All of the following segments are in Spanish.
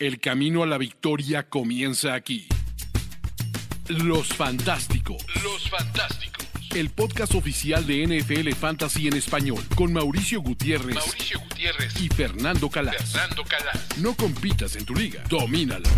El camino a la victoria comienza aquí. Los Fantásticos. Los Fantásticos. El podcast oficial de NFL Fantasy en español con Mauricio Gutiérrez. Mauricio Gutiérrez y Fernando Calas. Fernando Calas. No compitas en tu liga, domínala.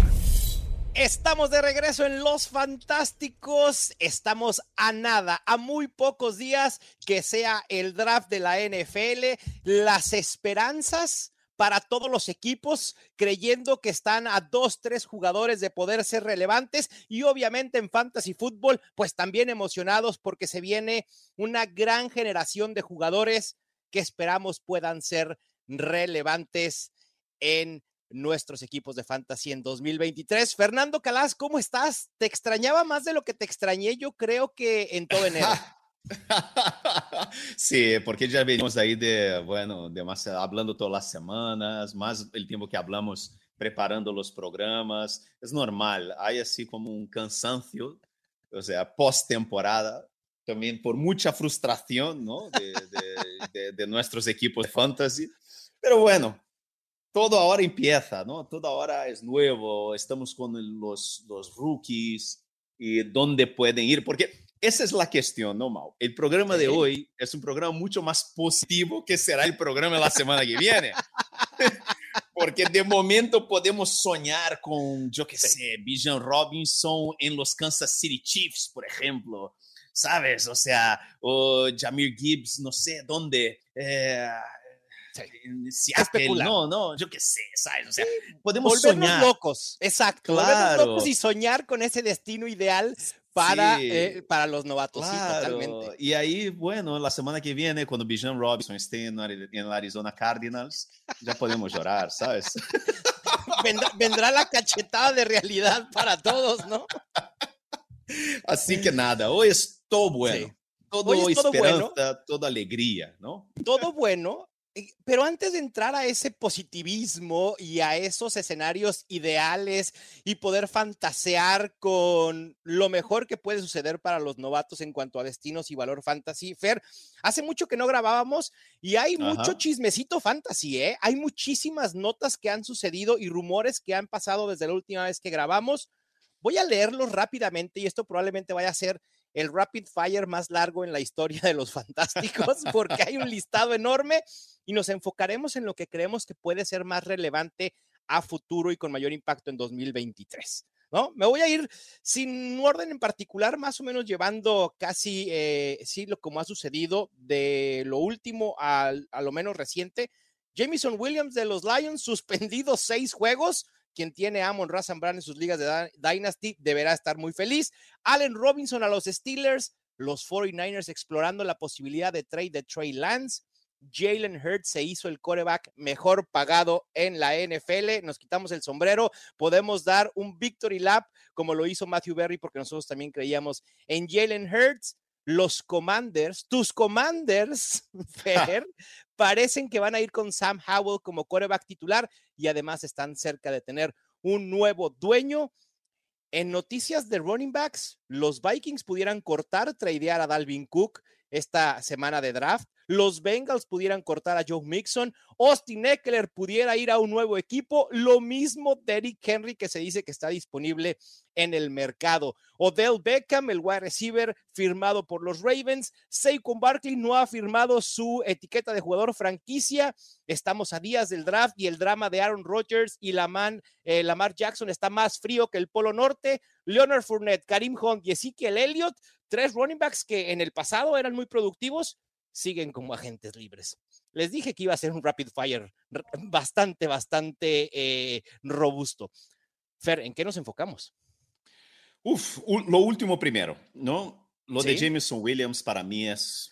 Estamos de regreso en Los Fantásticos. Estamos a nada, a muy pocos días que sea el draft de la NFL. Las esperanzas para todos los equipos, creyendo que están a dos, tres jugadores de poder ser relevantes y obviamente en fantasy fútbol, pues también emocionados porque se viene una gran generación de jugadores que esperamos puedan ser relevantes en nuestros equipos de fantasy en 2023. Fernando Calas, ¿cómo estás? Te extrañaba más de lo que te extrañé, yo creo que en todo enero. sí, porque ya venimos ahí de, bueno, demasiado, hablando todas las semanas, más el tiempo que hablamos preparando los programas, es normal, hay así como un cansancio, o sea, post-temporada, también por mucha frustración, ¿no? De, de, de, nuestros equipos de fantasy, pero bueno, todo ahora empieza, ¿no? Todo ahora es nuevo, estamos los, los rookies y dónde pueden ir, porque esa es la cuestión, ¿no, Mau? El programa de hoy es un programa mucho más positivo que será el programa de la semana que viene. Porque de momento podemos soñar con, yo qué sé, Bijan Robinson en los Kansas City Chiefs, por ejemplo. ¿Sabes? O sea, o Jamir Gibbs, no sé dónde. Eh, no, no, yo qué sé, ¿sabes? O sea, podemos soñar. locos, exacto. Claro. locos y soñar con ese destino ideal para, eh, para los novatos. totalmente. Y ahí, bueno, la semana que viene, cuando Bijan Robinson esté en, en Arizona Cardinals, ya podemos llorar, ¿sabes? vendrá, la cachetada de realidad para todos, ¿no? Así que nada, hoy es todo bueno. Todo, hoy es todo esperanza, bueno. toda alegría, ¿no? Todo bueno pero antes de entrar a ese positivismo y a esos escenarios ideales y poder fantasear con lo mejor que puede suceder para los novatos en cuanto a destinos y valor fantasy, Fer, hace mucho que no grabábamos y hay mucho chismecito fantasy, ¿eh? Hay muchísimas notas que han sucedido y rumores que han pasado desde la última vez que grabamos. Voy a leerlos rápidamente y esto probablemente vaya a ser el rapid fire más largo en la historia de los fantásticos, porque hay un listado enorme y nos enfocaremos en lo que creemos que puede ser más relevante a futuro y con mayor impacto en 2023. ¿No? Me voy a ir sin orden en particular, más o menos llevando casi, eh, sí, lo como ha sucedido de lo último a, lo menos reciente. Jamison Williams de los Lions, suspendido seis juegos, quien tiene a Amon Razan en sus ligas de Dynasty, deberá estar muy feliz. Allen Robinson a los Steelers, los 49ers explorando la posibilidad de trade de Trey Lance. Jalen Hurts se hizo el coreback mejor pagado en la NFL. Nos quitamos el sombrero. Podemos dar un victory lap como lo hizo Matthew Berry porque nosotros también creíamos en Jalen Hurts los Commanders, tus Commanders, Fer, parecen que van a ir con Sam Howell como quarterback titular y además están cerca de tener un nuevo dueño. En noticias de running backs, los Vikings pudieran cortar, tradear a Dalvin Cook esta semana de draft los Bengals pudieran cortar a Joe Mixon, Austin Eckler pudiera ir a un nuevo equipo, lo mismo Derrick Henry que se dice que está disponible en el mercado. Odell Beckham, el wide receiver firmado por los Ravens, Saquon Barkley no ha firmado su etiqueta de jugador franquicia. Estamos a días del draft y el drama de Aaron Rodgers y eh, Lamar Jackson está más frío que el Polo Norte. Leonard Fournette, Karim Hunt y Ezekiel Elliott, tres running backs que en el pasado eran muy productivos, siguen como agentes libres. Les dije que iba a ser un rapid fire bastante, bastante eh, robusto. Fer, ¿en qué nos enfocamos? Uf, lo último primero, ¿no? Lo de Jameson Williams para mí es,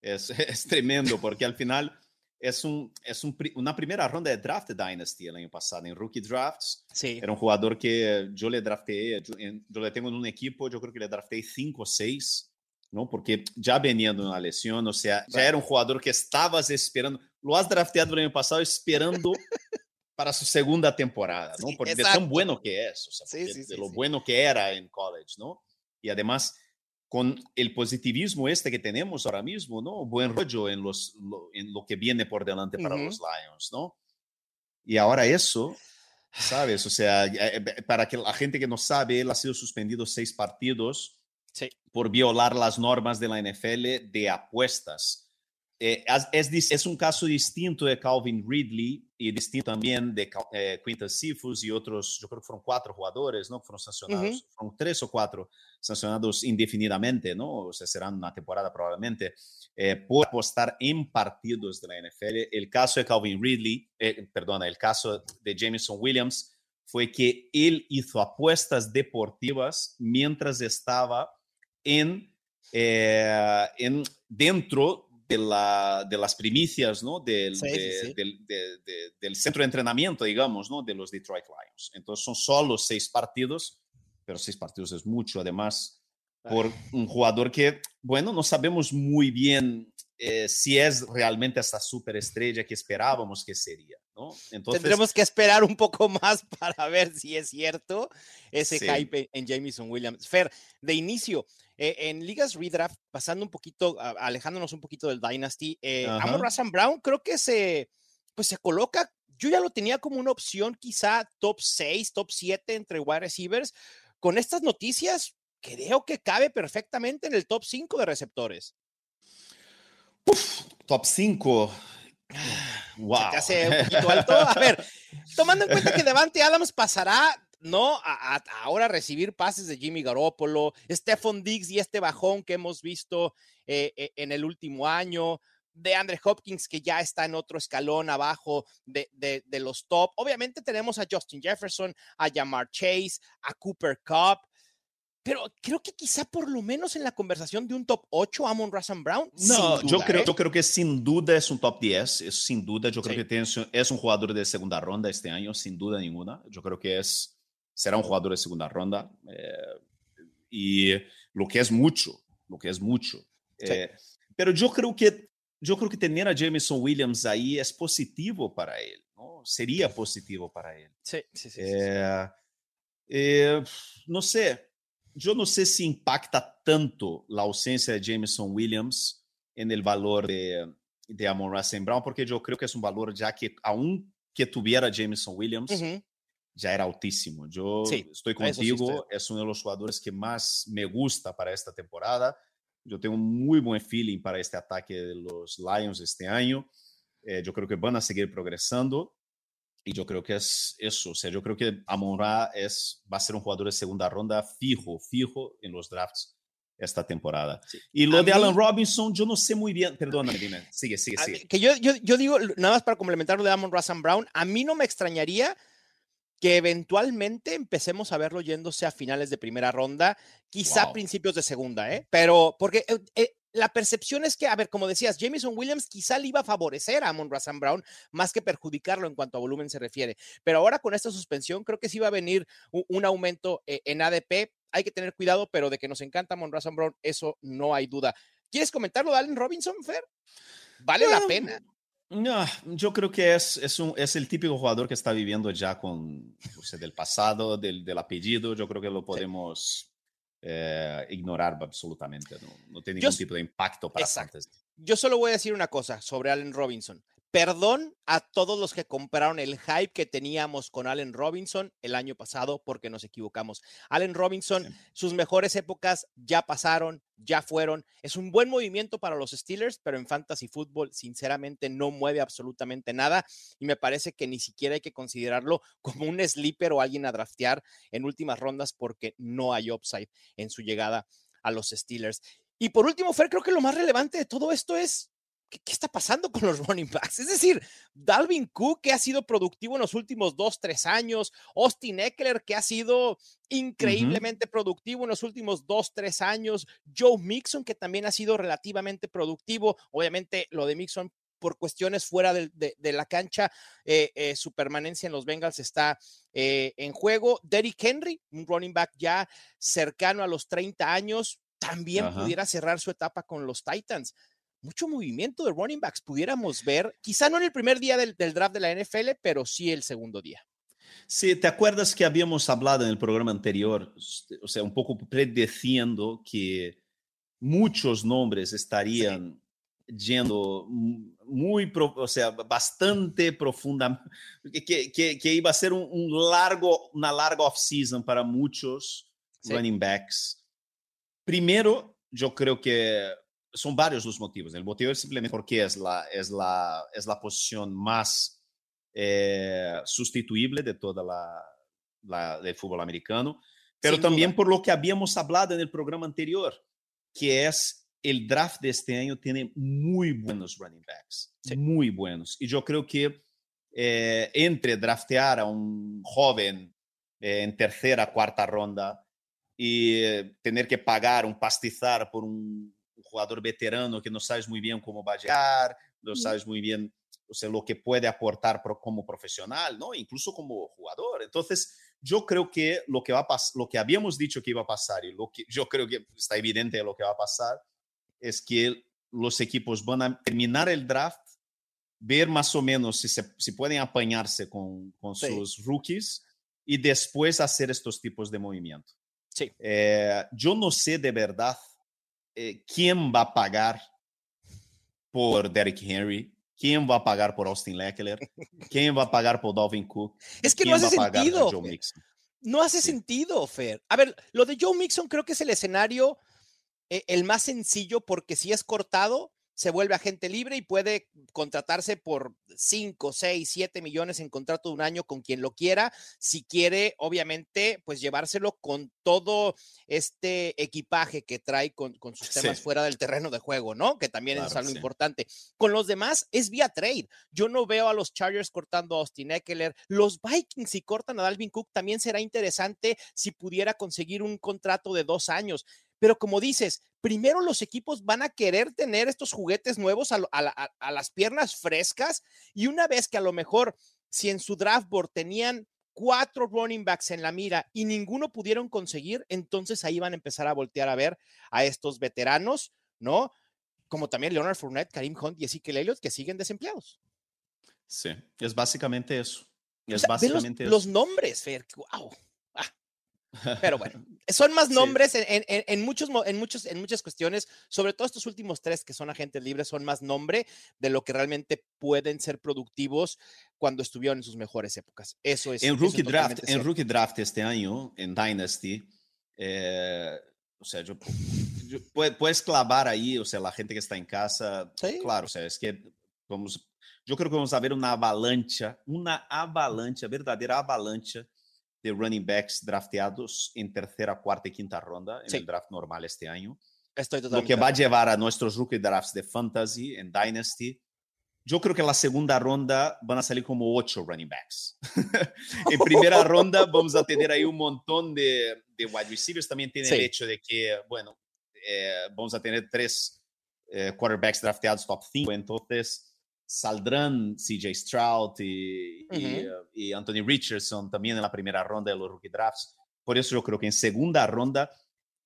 es, es tremendo porque al final es, un, es un, una primera ronda de draft de Dynasty el año pasado, en Rookie Drafts. Sí. Era un jugador que yo le drafté, yo, yo le tengo en un equipo, yo creo que le drafté 5 o 6 ¿no? Porque ya venía de una lesión, o sea, ya era un jugador que estabas esperando, lo has drafteado el año pasado esperando para su segunda temporada, ¿no? Porque de tan bueno que es, o sea, sí, de lo bueno que era en college, ¿no? Y además, con el positivismo este que tenemos ahora mismo, ¿no? Buen rollo en, los, lo, en lo que viene por delante para los Lions, ¿no? Y ahora eso, ¿sabes? O sea, eh, para que la gente que no sabe, él ha sido suspendido seis partidos Sí. por violar las normas de la NFL de apuestas. Eh, es, es es un caso distinto de Calvin Ridley y distinto también de eh, Quinton Cephus y otros, yo creo que fueron cuatro jugadores, ¿no? Fueron sancionados, fueron tres o cuatro sancionados indefinidamente, ¿no? O sea, serán una temporada probablemente, eh, por apostar en partidos de la NFL. El caso de Calvin Ridley, eh, perdona, el caso de Jameson Williams fue que él hizo apuestas deportivas mientras estaba en, eh, en dentro de, la, de las primicias ¿no? del, Sí, de- sí. Del, de- de- del centro de entrenamiento, digamos, ¿no? de los Detroit Lions. Entonces son solo seis partidos, pero seis partidos es mucho, además, por un jugador que, bueno, no sabemos muy bien eh, si es realmente esta superestrella que esperábamos que sería. ¿No? Entonces, Tendremos que esperar un poco más para ver si es cierto ese Sí. hype en Jamison Williams. Fer, de inicio, eh, en ligas redraft, pasando un poquito, alejándonos un poquito del Dynasty, eh. Amon Razan Brown creo que se, pues se coloca, yo ya lo tenía como una opción quizá top 6, top 7 entre wide receivers. Con estas noticias, creo que cabe perfectamente en el top 5 de receptores. top 5. Wow. se te hace un poquito alto. A ver, tomando en cuenta que Devante Adams pasará, ¿no? A, a- ahora recibir pases de Jimmy Garoppolo, Stephon Diggs y este bajón que hemos visto eh, eh, en el último año, de Andre Hopkins, que ya está en otro escalón abajo de, de- de los top. Obviamente tenemos a Justin Jefferson, a Jamar Chase, a Cooper Cup. Pero creo que quizá por lo menos en la conversación de un top 8, Amon Razan Brown. No, sin yo, duda, creo, ¿eh? yo creo que sin duda es un top 10, es sin duda, yo creo Sí. que tiene- es un jugador de segunda ronda este año, sin duda ninguna. Yo creo que es, será un jugador de segunda ronda. eh, y lo que es mucho, lo que es mucho. Sí. Eh, pero yo creo que yo creo que tener a Jameson Williams ahí es positivo para él, ¿no? Sería positivo para él. Sí, sí, sí, sí, sí. Eh, eh, no sé, yo no sé si impacta tanto la ausencia de Jameson Williams en el valor de, de Amon Ra St. Brown, porque yo creo que es un valor ya que aún que tuviera Jameson Williams, Ujú. ya era altísimo. Yo Sí, estoy a eso sí contigo, es uno de los jugadores que más me gusta para esta temporada. Yo tengo un muy buen feeling para este ataque de los Lions este año. Eh, yo creo que van a seguir progresando y yo creo que es eso. O sea, yo creo que Amon Ra es, va a ser un jugador de segunda ronda fijo, fijo en los drafts esta temporada. Y lo A de mí- Alan Robinson, yo no sé muy bien. Perdóname, dime. Sigue, sigue, sigue. mí- que yo, yo, yo digo, nada más para complementar lo de Amon Razan Brown, a mí no me extrañaría que eventualmente empecemos a verlo yéndose a finales de primera ronda, quizá Wow. principios de segunda, ¿eh? Pero porque eh, eh, la percepción es que, a ver, como decías, Jameson Williams quizá le iba a favorecer a Amon Razan Brown más que perjudicarlo en cuanto a volumen se refiere. Pero ahora con esta suspensión creo que sí va a venir un, un aumento eh, en ADP. Hay que tener cuidado, pero de que nos encanta Amon Razan Brown, eso no hay duda. ¿Quieres comentarlo de Allen Robinson, Fer? ¿Vale la Ah, pena? No, yo creo que es, es, un, es el típico jugador que está viviendo ya con o sea, del pasado, del, del apellido. Yo creo que lo podemos eh, ignorar absolutamente. No, no tiene ningún tipo de impacto para. Yo solo voy a decir una cosa sobre Allen Robinson. Perdón a todos los que compraron el hype que teníamos con Allen Robinson el año pasado porque nos equivocamos. Allen Robinson, Sí. sus mejores épocas ya pasaron, ya fueron. Es un buen movimiento para los Steelers, pero en fantasy fútbol sinceramente no mueve absolutamente nada y me parece que ni siquiera hay que considerarlo como un sleeper o alguien a draftear en últimas rondas porque no hay upside en su llegada a los Steelers. Y por último, Fer, creo que lo más relevante de todo esto es ¿qué, qué está pasando con los running backs? Es decir, Dalvin Cook, que ha sido productivo en los últimos dos, tres años, Austin Eckler, que ha sido increíblemente productivo en los últimos dos, tres años, Joe Mixon, que también ha sido relativamente productivo, obviamente lo de Mixon por cuestiones fuera de, de la cancha, eh, eh, su permanencia en los Bengals está eh, en juego. Derrick Henry, un running back ya cercano a los 30 años, también Ajá. pudiera cerrar su etapa con los Titans. Mucho movimiento de running backs pudiéramos ver, quizá no en el primer día del, del draft de la NFL, pero sí el segundo día. Sí, ¿te acuerdas que habíamos hablado en el programa anterior, o sea, un poco predeciendo que muchos nombres estarían yendo, mm, muy, o sea, bastante profunda, que, que, que iba a ser un, un largo, una larga off-season para muchos sí. running backs. Primero, yo creo que son varios los motivos. El motivo es simplemente porque es la, es la, es la posición más eh, sustituible de toda la, la, del fútbol americano, pero Sin también duda. por lo que habíamos hablado en el programa anterior, que es el draft de este año tiene muy buenos running backs, sí. muy buenos. Y yo creo que eh, entre draftear a un joven eh, en tercera, cuarta ronda y eh, tener que pagar un pastizar por un, un, jugador veterano que no sabes muy bien cómo va a llegar, no sabes muy bien o sea, lo que puede aportar como profesional, ¿no? Incluso como jugador. Entonces, yo creo que lo que va a lo que habíamos dicho que iba a pasar y lo que yo creo que está evidente lo que va a pasar es que los equipos van a terminar el draft, ver más o menos si, se, si pueden apañarse con, con sí. sus rookies y después hacer estos tipos de movimiento. Sí. Eh, yo no sé de verdad eh, quién va a pagar por Derrick Henry, quién va a pagar por Austin Leckler, quién va a pagar por Dalvin Cook. Es que no hace sentido. No hace sí. sentido, Fer. A ver, lo de Joe Mixon creo que es el escenario eh, el más sencillo porque si es cortado, se vuelve agente libre y puede contratarse por 5, 6, 7 millones en contrato de un año con quien lo quiera, si quiere, obviamente, pues llevárselo con todo este equipaje que trae con, con sus temas sí. fuera del terreno de juego, ¿no? Que también claro, es algo sí. importante. Con los demás es vía trade. Yo no veo a los Chargers cortando a Austin Eckler. Los Vikings, si cortan a Dalvin Cook, también será interesante si pudiera conseguir un contrato de dos años. Pero como dices, primero los equipos van a querer tener estos juguetes nuevos a, a, a, a, las piernas frescas y una vez que a lo mejor si en su draft board tenían cuatro running backs en la mira y ninguno pudieron conseguir, entonces ahí van a empezar a voltear a ver a estos veteranos, ¿no? Como también Leonard Fournette, Karim Hunt y Ezekiel Elliott que siguen desempleados. Sí, es básicamente eso. Es o sea, básicamente los, eso. los nombres, Fer, wow. Pero bueno, son más nombres sí. en, en, en, muchos, en, muchos, en muchas cuestiones, sobre todo estos últimos tres que son agentes libres, son más nombre de lo que realmente pueden ser productivos cuando estuvieron en sus mejores épocas. Eso es. En Rookie, es draft, en rookie Draft este año, en Dynasty, eh, o sea, yo, yo, puedes clavar ahí, o sea, la gente que está en casa, sí. claro, o sea, es que vamos, yo creo que vamos a ver una avalancha, una avalancha, verdadeira avalancha de running backs drafteados en tercera, cuarta y quinta ronda en sí. el draft normal este año. Estoy Lo que va a llevar a nuestros rookie drafts de fantasy en Dynasty. Yo creo que en la segunda ronda van a salir como ocho running backs. en primera ronda vamos a tener ahí un montón de, de wide receivers. También tiene sí. el hecho de que, bueno, eh, vamos a tener tres eh, quarterbacks drafteados top 5. Entonces, saldrán CJ Stroud y, uh -huh. y, y, Anthony Richardson también en la primera ronda de los rookie drafts. Por eso yo creo que en segunda ronda,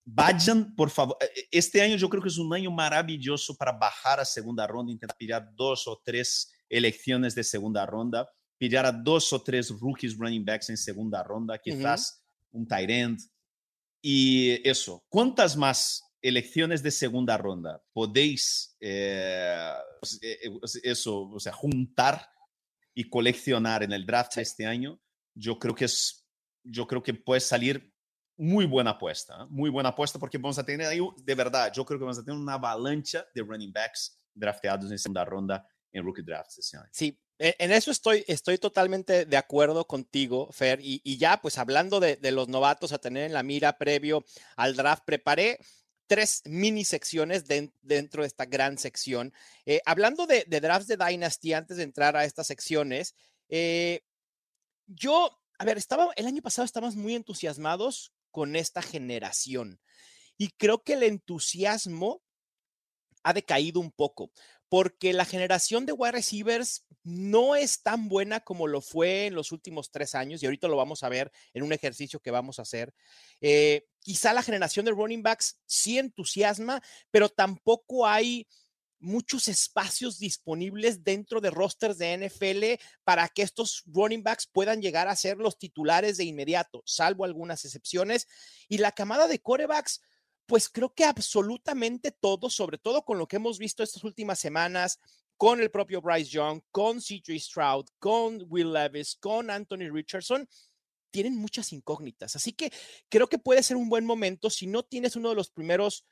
vayan, por favor. Este año yo creo que es un año maravilloso para bajar a segunda ronda, intentar pillar dos o tres elecciones de segunda ronda, pillar a dos o tres rookies running backs en segunda ronda, quizás uh -huh. un tight end. Y eso, ¿cuántas más elecciones de segunda ronda podéis eh, eso, o sea, juntar y coleccionar en el draft este año, yo creo que es, yo creo que puede salir muy buena apuesta, ¿eh? muy buena apuesta porque vamos a tener ahí, de verdad, yo creo que vamos a tener una avalancha de running backs drafteados en segunda ronda en rookie drafts este año. Sí, en eso estoy, estoy totalmente de acuerdo contigo, Fer. Y, y ya, pues hablando de, de, los novatos a tener en la mira previo al draft, preparé tres mini secciones de, dentro de esta gran sección. Eh, hablando de, de, drafts de Dynasty, antes de entrar a estas secciones, eh, yo, a ver, estaba, el año pasado estábamos muy entusiasmados con esta generación y creo que el entusiasmo ha decaído un poco porque la generación de wide receivers no es tan buena como lo fue en los últimos tres años, y ahorita lo vamos a ver en un ejercicio que vamos a hacer. Eh, quizá la generación de running backs sí entusiasma, pero tampoco hay muchos espacios disponibles dentro de rosters de NFL para que estos running backs puedan llegar a ser los titulares de inmediato, salvo algunas excepciones. Y la camada de corebacks, pues creo que absolutamente todo, sobre todo con lo que hemos visto estas últimas semanas, con el propio Bryce Young, con CJ Stroud, con Will Levis, con Anthony Richardson, tienen muchas incógnitas. Así que creo que puede ser un buen momento si no tienes uno de los primeros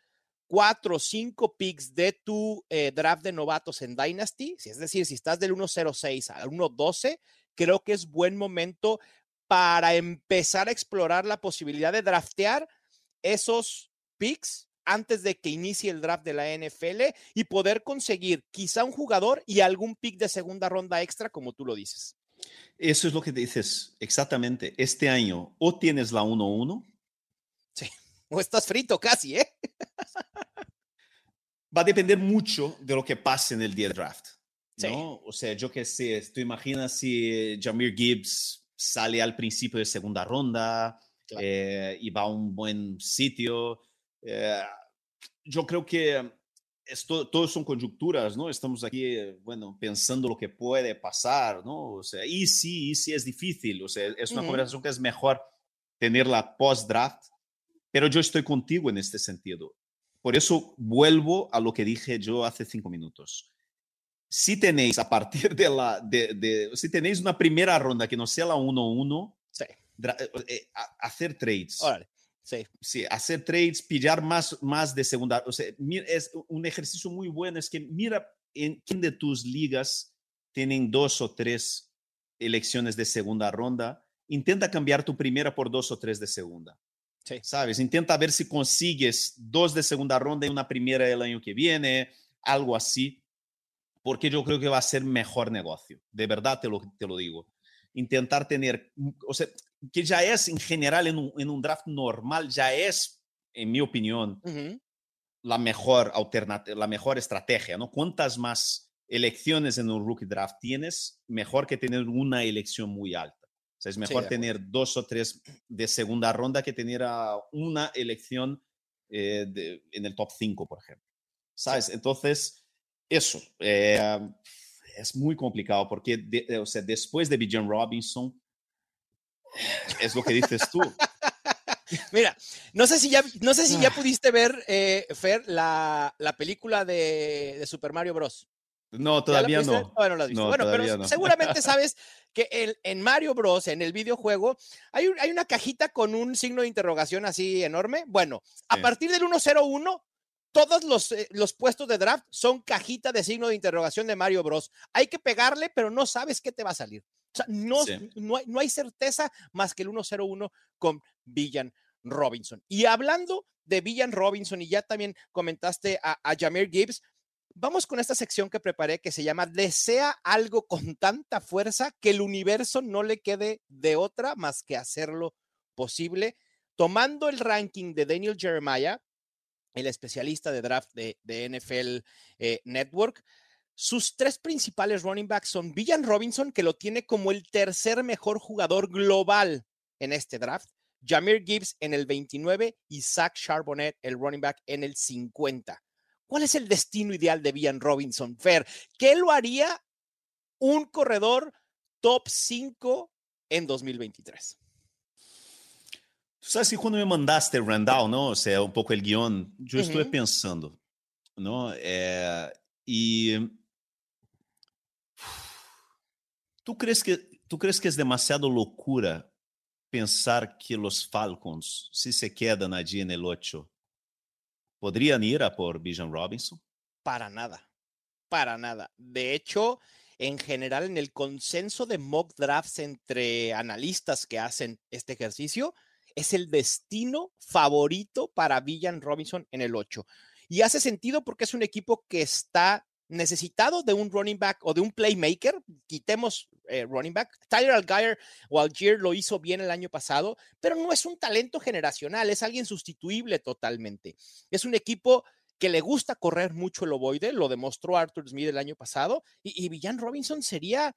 cuatro o cinco picks de tu eh, draft de novatos en Dynasty, es decir, si estás del 1.06 al 1.12, creo que es buen momento para empezar a explorar la posibilidad de draftear esos picks antes de que inicie el draft de la NFL y poder conseguir quizá un jugador y algún pick de segunda ronda extra, como tú lo dices. Eso es lo que dices exactamente. Este año o tienes la 1-1. Sí, o estás frito casi, ¿eh? Va a depender mucho de lo que pase en el día draft. ¿no? O sea, yo qué sé, tú imaginas si Jamir Gibbs sale al principio de segunda ronda eh, y va a un buen sitio. Eh, yo creo que esto, todo son conjunturas, ¿no? Estamos aquí, bueno, pensando lo que puede pasar, ¿no? O sea, y sí, y sí es difícil, o sea, es una conversación que es mejor tenerla post-draft, pero yo estoy contigo en este sentido. Por eso vuelvo a lo que dije yo hace cinco minutos. Si tenéis a partir de la, de, si tenéis una primera ronda que no sea la 1-1, sí. Eh, eh, hacer trades. Sí. sí, hacer trades, pillar más, más de segunda. O sea, es un ejercicio muy bueno. Es que mira en quién de tus ligas tienen dos o tres elecciones de segunda ronda. Intenta cambiar tu primera por dos o tres de segunda. Sí. ¿Sabes? Intenta ver si consigues dos de segunda ronda y una primera el año que viene, algo así, porque yo creo que va a ser mejor negocio. De verdad te lo, te lo digo. Intentar tener, o sea, que ya es en general en un, draft normal, ya es, en mi opinión, la mejor alternativa, la mejor estrategia, ¿no? Cuantas más elecciones en un rookie draft tienes, mejor que tener una elección muy alta. O sea, es mejor tener dos o tres de segunda ronda que tener una elección eh, en el top 5, por ejemplo. ¿Sabes? Entonces, eso. Eh, es muy complicado porque o sea, después de Bijan Robinson, es lo que dices tú. Mira, no sé si ya, no sé si ya ah. pudiste ver, eh, Fer, la, la película de, de, Super Mario Bros. No, todavía no. Bueno, bueno pero seguramente sabes que el, en Mario Bros, en el videojuego, hay, hay, una cajita con un signo de interrogación así enorme. Bueno, a partir del 101, todos los, eh, los, puestos de draft son cajita de signo de interrogación de Mario Bros. Hay que pegarle, pero no sabes qué te va a salir. O sea, no, no, hay, no hay certeza más que el 101 con Villan Robinson. Y hablando de Villan Robinson, y ya también comentaste a, a Jameer Gibbs, vamos con esta sección que preparé que se llama Desea algo con tanta fuerza que el universo no le quede de otra más que hacerlo posible. Tomando el ranking de Daniel Jeremiah, el especialista de draft de, NFL eh, Network, sus tres principales running backs son Villan Robinson, que lo tiene como el tercer mejor jugador global en este draft, Jameer Gibbs en el 29 y Zach Charbonnet, el running back, en el 50. ¿Cuál es el destino ideal de Villan Robinson, Fer? ¿Qué lo haría un corredor top 5 en 2023? Tú sabes que cuando me mandaste Randall, ¿no? O sea, un poco el guion, yo estuve pensando, ¿no? Eh, y ¿Tú crees que, tú crees que es demasiado locura pensar que los Falcons, si se quedan allí en el 8, podrían ir a por Bijan Robinson? Para nada, para nada. De hecho, en general, en el consenso de mock drafts entre analistas que hacen este ejercicio, es el destino favorito para Villan Robinson en el 8. Y hace sentido porque es un equipo que está necesitado de un running back o de un playmaker, quitemos eh, running back. Tyler Algier o Algier lo hizo bien el año pasado, pero no es un talento generacional, es alguien sustituible totalmente. Es un equipo que le gusta correr mucho el ovoide, lo demostró Arthur Smith el año pasado, y, y Villan Robinson sería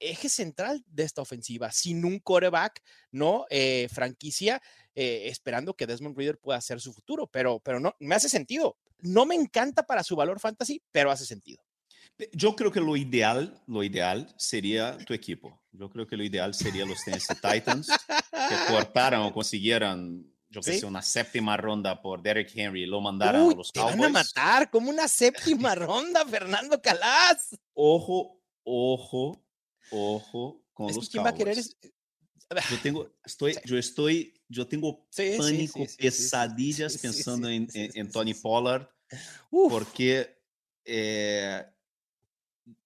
eje central de esta ofensiva, sin un coreback, ¿no? Eh, franquicia, eh, esperando que Desmond Reader pueda ser su futuro, pero, pero no, me hace sentido. No me encanta para su valor fantasy, pero hace sentido. Yo creo que lo ideal, lo ideal sería tu equipo. Yo creo que lo ideal sería los Tennessee Titans que cortaran o consiguieran yo que sé, una séptima ronda por Derek Henry, lo mandaron Uy, a los te Cowboys. van a matar como una séptima ronda, Fernando Calas. Ojo, ojo, ojo con Es que los quién va a querer Cowboys. es- Yo tengo, estoy, Sí. yo estoy, yo tengo Sí, pánico, sí, pesadillas pensando en, en- Tony. Pollard, Uf, porque eh,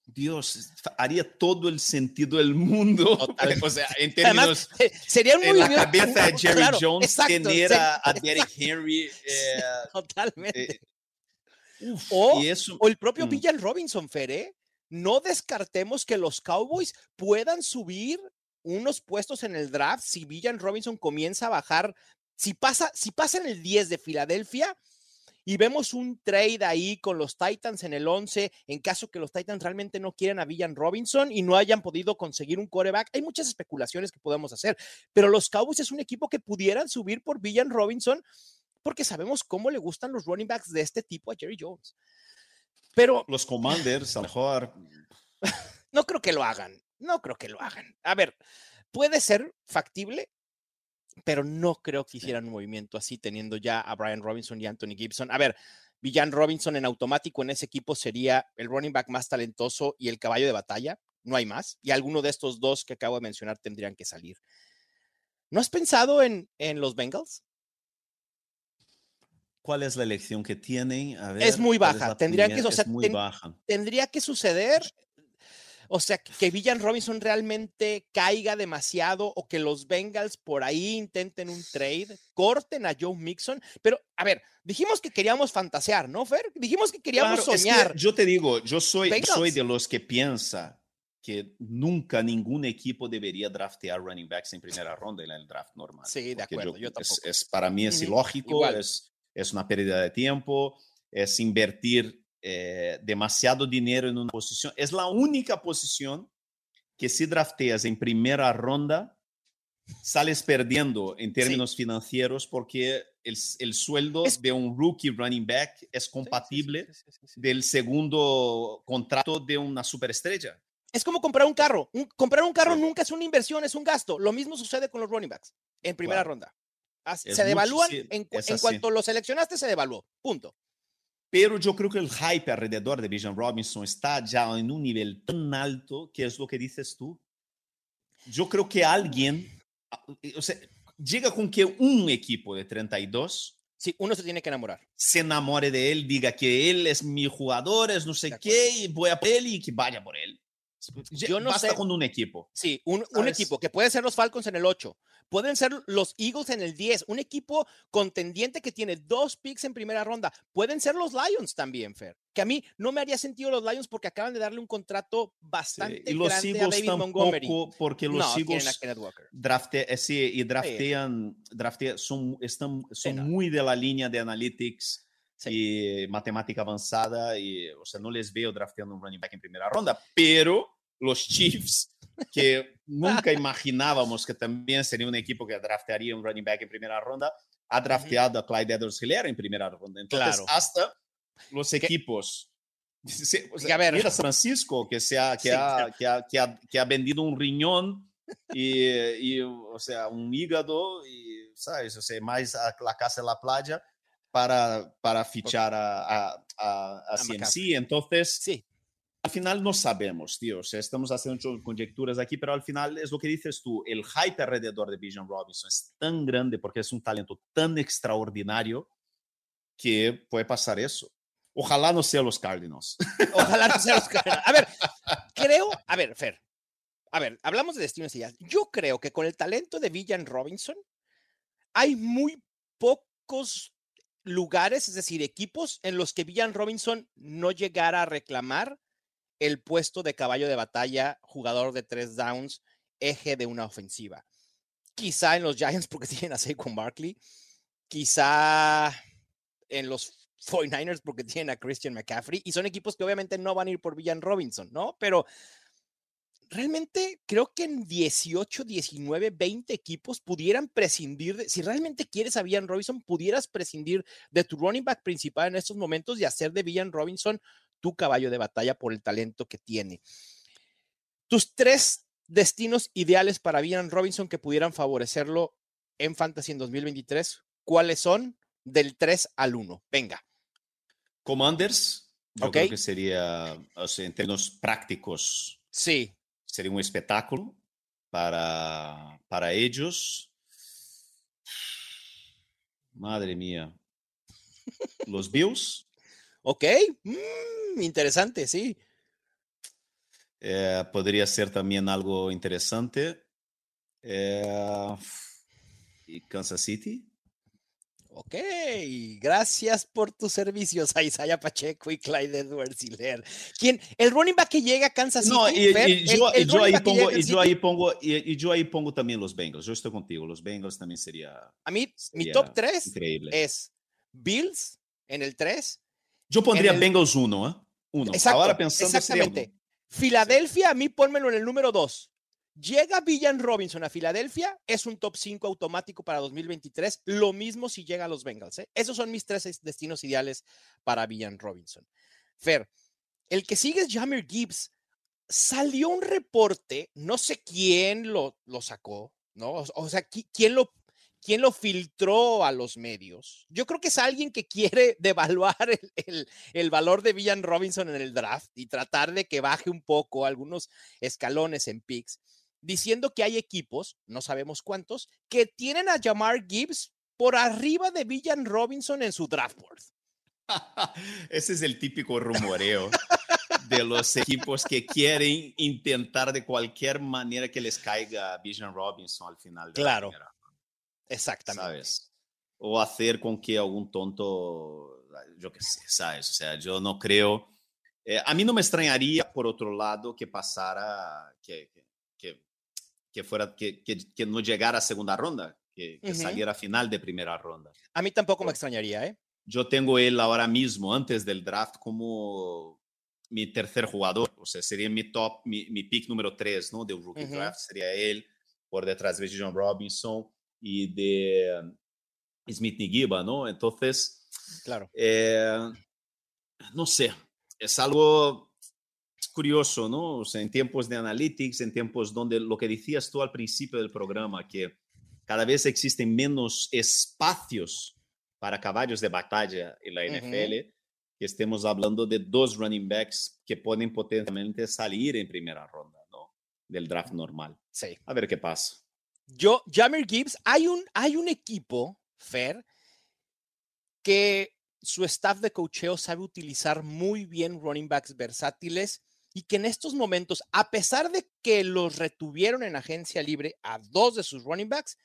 Dios, haría todo el sentido del mundo. Total. O sea, en términos, Además, eh, sería un en la cabeza de Jerry claro, Jones, exacto, tener a, a Derek Henry. eh, Totalmente. eh, uf, O- y eso, O el propio Mm. Villan Robinson, Fer, ¿eh? No descartemos que los Cowboys puedan subir unos puestos en el draft si Villan Robinson comienza a bajar. Si pasa, si pasa en el 10 de Filadelfia y vemos un trade ahí con los Titans en el 11, en caso que los Titans realmente no quieran a Villan Robinson y no hayan podido conseguir un coreback, hay muchas especulaciones que podemos hacer, pero los Cowboys es un equipo que pudieran subir por Villan Robinson porque sabemos cómo le gustan los running backs de este tipo a Jerry Jones. Pero los Commanders, a lo mejor, no creo que lo hagan. No creo que lo hagan. A ver, puede ser factible, pero no creo que hicieran un movimiento así teniendo ya a Brian Robinson y Anthony Gibson. A ver, Villan Robinson en automático en ese equipo sería el running back más talentoso y el caballo de batalla. No hay más. Y alguno de estos dos que acabo de mencionar tendrían que salir. ¿No has pensado en, en los Bengals? ¿Cuál es la elección que tienen? A Es ver, muy ¿cuál baja, la tendrían que- o sea, es muy ten- baja. tendría que suceder. O sea, que Villan Robinson realmente caiga demasiado o que los Bengals por ahí intenten un trade, corten a Joe Mixon. Pero, a ver, dijimos que queríamos fantasear, ¿no, Fer? Dijimos que queríamos Claro, es que soñar. yo te digo, yo soy, Bengals. soy de los que piensa que nunca ningún equipo debería draftear running backs en primera ronda en el draft normal. Sí, de acuerdo, yo es- tampoco. es, para mí es ilógico, igual. es, es una pérdida de tiempo, es invertir eh, demasiado dinero en una posición. Es la única posición que si drafteas en primera ronda, sales perdiendo en términos financieros porque el, el sueldo Es- de un rookie running back es compatible sí, sí, del segundo contrato de una superestrella. Es como comprar un carro. Un- comprar un carro nunca es una inversión, es un gasto. Lo mismo sucede con los running backs en primera ronda. Se mucho- devalúan sí, en, cuanto lo seleccionaste, se devaluó. Punto. Pero yo creo que el hype alrededor de Bijan Robinson está ya en un nivel tan alto que es lo que dices tú. Yo creo que alguien, ah, o sea, llega con que un equipo de 32 Sí, uno se tiene que enamorar. se enamore de él, diga que él es mi jugador, es no sé qué, y voy a por él y que vaya por él. Yo no Basta sé- con un equipo. Sí, un, un equipo que puede ser los Falcons en el 8, pueden ser los Eagles en el 10, un equipo contendiente que tiene dos picks en primera ronda, pueden ser los Lions también, Fer. Que a mí no me haría sentido los Lions porque acaban de darle un contrato Sí, bastante Y los grande a Eagles David Montgomery. tampoco, porque los no, a Eagles drafte, eh, sí, y draftean, draftean son, están, son no. muy de la línea de analytics Sí. y matemática avanzada, y, o sea, no les veo drafteando un running back en primera ronda, pero los Chiefs, que nunca imaginábamos que también sería un equipo que draftearía un running back en primera ronda, ha drafteado a Clyde edwards-helaire en primera ronda. Entonces, Claro. hasta los equipos... sí, o sea, a ver. mira Francisco, que, se ha, que, Sí, ha, que, ha, que, ha, que ha vendido un riñón y, y, o sea, un hígado y, ¿sabes? O sea, más a la casa de la playa para, para fichar a, a, a, a CMC. Entonces, Sí, al final no sabemos, tío. Estamos haciendo conjeturas aquí, pero al final es lo que dices tú. El hype alrededor de Bijan Robinson es tan grande porque es un talento tan extraordinario que puede pasar eso. Ojalá no sea los Cardinals. ojalá no sea los Cardinals. A ver, creo, a ver, Fer, a ver, hablamos de destinos y. Yo creo que con el talento de Villan Robinson hay muy pocos lugares, es decir, equipos en los que Villan Robinson no llegara a reclamar el puesto de caballo de batalla, jugador de tres downs, eje de una ofensiva. Quizá en los Giants porque tienen a Saquon Barkley, quizá en los 49ers porque tienen a Christian McCaffrey y son equipos que obviamente no van a ir por Villan Robinson, ¿no? Pero realmente creo que en 18, 19, 20 equipos pudieran prescindir, de, si realmente quieres a Villan Robinson, pudieras prescindir de tu running back principal en estos momentos y hacer de Villan Robinson tu caballo de batalla por el talento que tiene. Tus tres destinos ideales para Villan Robinson que pudieran favorecerlo en Fantasy en 2023, cuáles son del 3 al 1. Venga. Commanders, yo Ok. creo que sería, o sea, en términos prácticos, Sí, sería un espectáculo para, para ellos. Madre mía. Los Bills, ok. Mm, interesante, sí. eh, podría ser también algo interesante. Eh, y Kansas City. Ok, gracias por tus servicios a Isaiah Pacheco y Clyde Edwards Hiller. ¿Quién? El running back que llega a Kansas City. No, y, Fer, y el- yo, el y yo running ahí pongo, y yo ahí pongo, y, yo ahí pongo también los Bengals. Yo estoy contigo. Los Bengals también sería A mí, mi sería top 3 increíble. es Bills en el 3. Yo pondría el- Bengals 1, ¿eh? Uno. Exacto, Ahora pensando exactamente. Filadelfia, a mí pónmelo en el número 2. Llega Villan Robinson a Filadelfia, es un top 5 automático para 2023. Lo mismo si llega a los Bengals. ¿eh? Esos son mis tres es- destinos ideales para Villan Robinson. Fer, el que sigue es Jamir Gibbs. Salió un reporte, no sé quién lo, lo sacó, ¿no? O, o sea, qui- quién lo, quién lo filtró a los medios. Yo creo que es alguien que quiere devaluar el, el- el valor de Villan Robinson en el draft y tratar de que baje un poco algunos escalones en picks, diciendo que hay equipos, no sabemos cuántos, que tienen a Jamar Gibbs por arriba de Villan Robinson en su draft board. Ese es el típico rumoreo de los equipos que quieren intentar de cualquier manera que les caiga Bijan Robinson al final. De Claro, la Exactamente. ¿sabes? O hacer con que algún tonto, yo qué sé, ¿sabes? O sea, yo no creo. eh, a mí no me extrañaría, por otro lado, que pasara, que, que, que, fuera, que, que, no llegara a segunda ronda, que, que Ujú. saliera final de primera ronda. A mí tampoco me extrañaría, ¿eh? Yo tengo él ahora mismo, antes del draft, como mi tercer jugador. O sea, sería mi top, mi, mi pick número 3, ¿no? Del rookie Ujú. draft. Sería él, por detrás de John Robinson y de Smith Nigiba, ¿no? Entonces, Claro. eh, no sé, es algo curioso, ¿no? O sea, en tiempos de analytics, en tiempos donde lo que decías tú al principio del programa, que cada vez existen menos espacios para caballos de batalla en la. NFL, que estemos hablando de dos running backs que pueden potencialmente salir en primera ronda, ¿no? Del draft normal. Sí. A ver qué pasa. Yo, Jamir Gibbs, hay un, hay un equipo, Fer, que su staff de cocheo sabe utilizar muy bien running backs versátiles y que en estos momentos, a pesar de que los retuvieron en agencia libre a dos de sus running backs,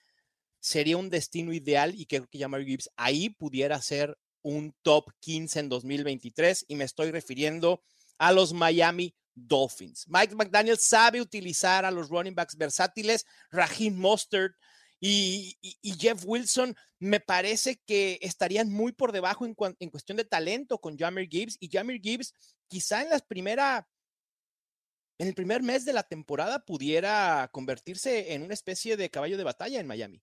sería un destino ideal y creo que Jamir Gibbs ahí pudiera ser un top 15 en 2023 y me estoy refiriendo a los Miami Dolphins. Mike McDaniel sabe utilizar a los running backs versátiles, Raheem Mostert y, Jeff Wilson me parece que estarían muy por debajo en, cuestión de talento con Jamir Gibbs y Jamir Gibbs quizá en las primera en el primer mes de la temporada pudiera convertirse en una especie de caballo de batalla en Miami.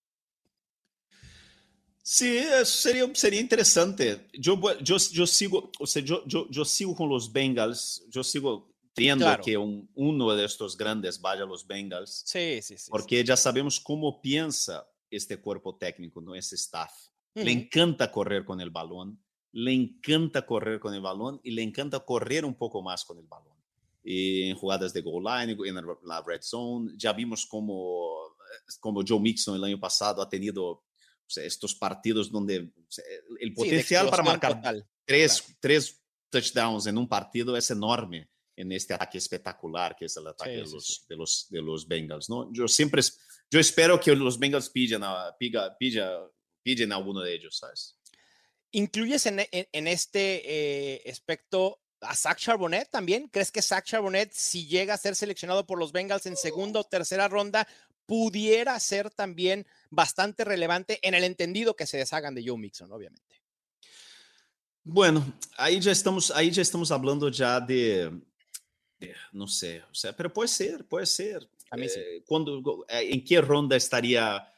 Sí, eso sería, sería interesante. Yo, yo, sigo, o sea, yo, yo sigo con los Bengals, yo sigo viendo Claro. que un- uno de estos grandes vaya a los Bengals, Sí, sí, sí. porque ya sabemos cómo piensa este cuerpo técnico, ¿no? Ese staff. Le encanta correr con el balón, le encanta correr con el balón y le encanta correr un poco más con el balón. Y en jugadas de goal line, en la red zone, ya vimos cómo, como Joe Mixon el año pasado ha tenido o sea, estos partidos donde o sea, el Sí, potencial para explosión marcar total. tres, claro. tres touchdowns en un partido es enorme en este ataque espectacular que es el ataque Sí, de, sí, los, sí. de, los, de los Bengals. ¿no? Yo siempre yo espero que los Bengals pillen a, piga- pilla- pillen a alguno de ellos, ¿sabes? ¿Incluyes en, en- en este eh, aspecto a Zach Charbonnet también? ¿Crees que Zach Charbonnet, si llega a ser seleccionado por los Bengals en segunda o tercera ronda, pudiera ser también bastante relevante en el entendido que se deshagan de Joe Mixon, obviamente? Bueno, ahí ya estamos, ahí ya estamos hablando ya de, de- no sé, o sea, pero puede ser, puede ser. A mí sí. Eh, cuando, eh, ¿En qué ronda estaría,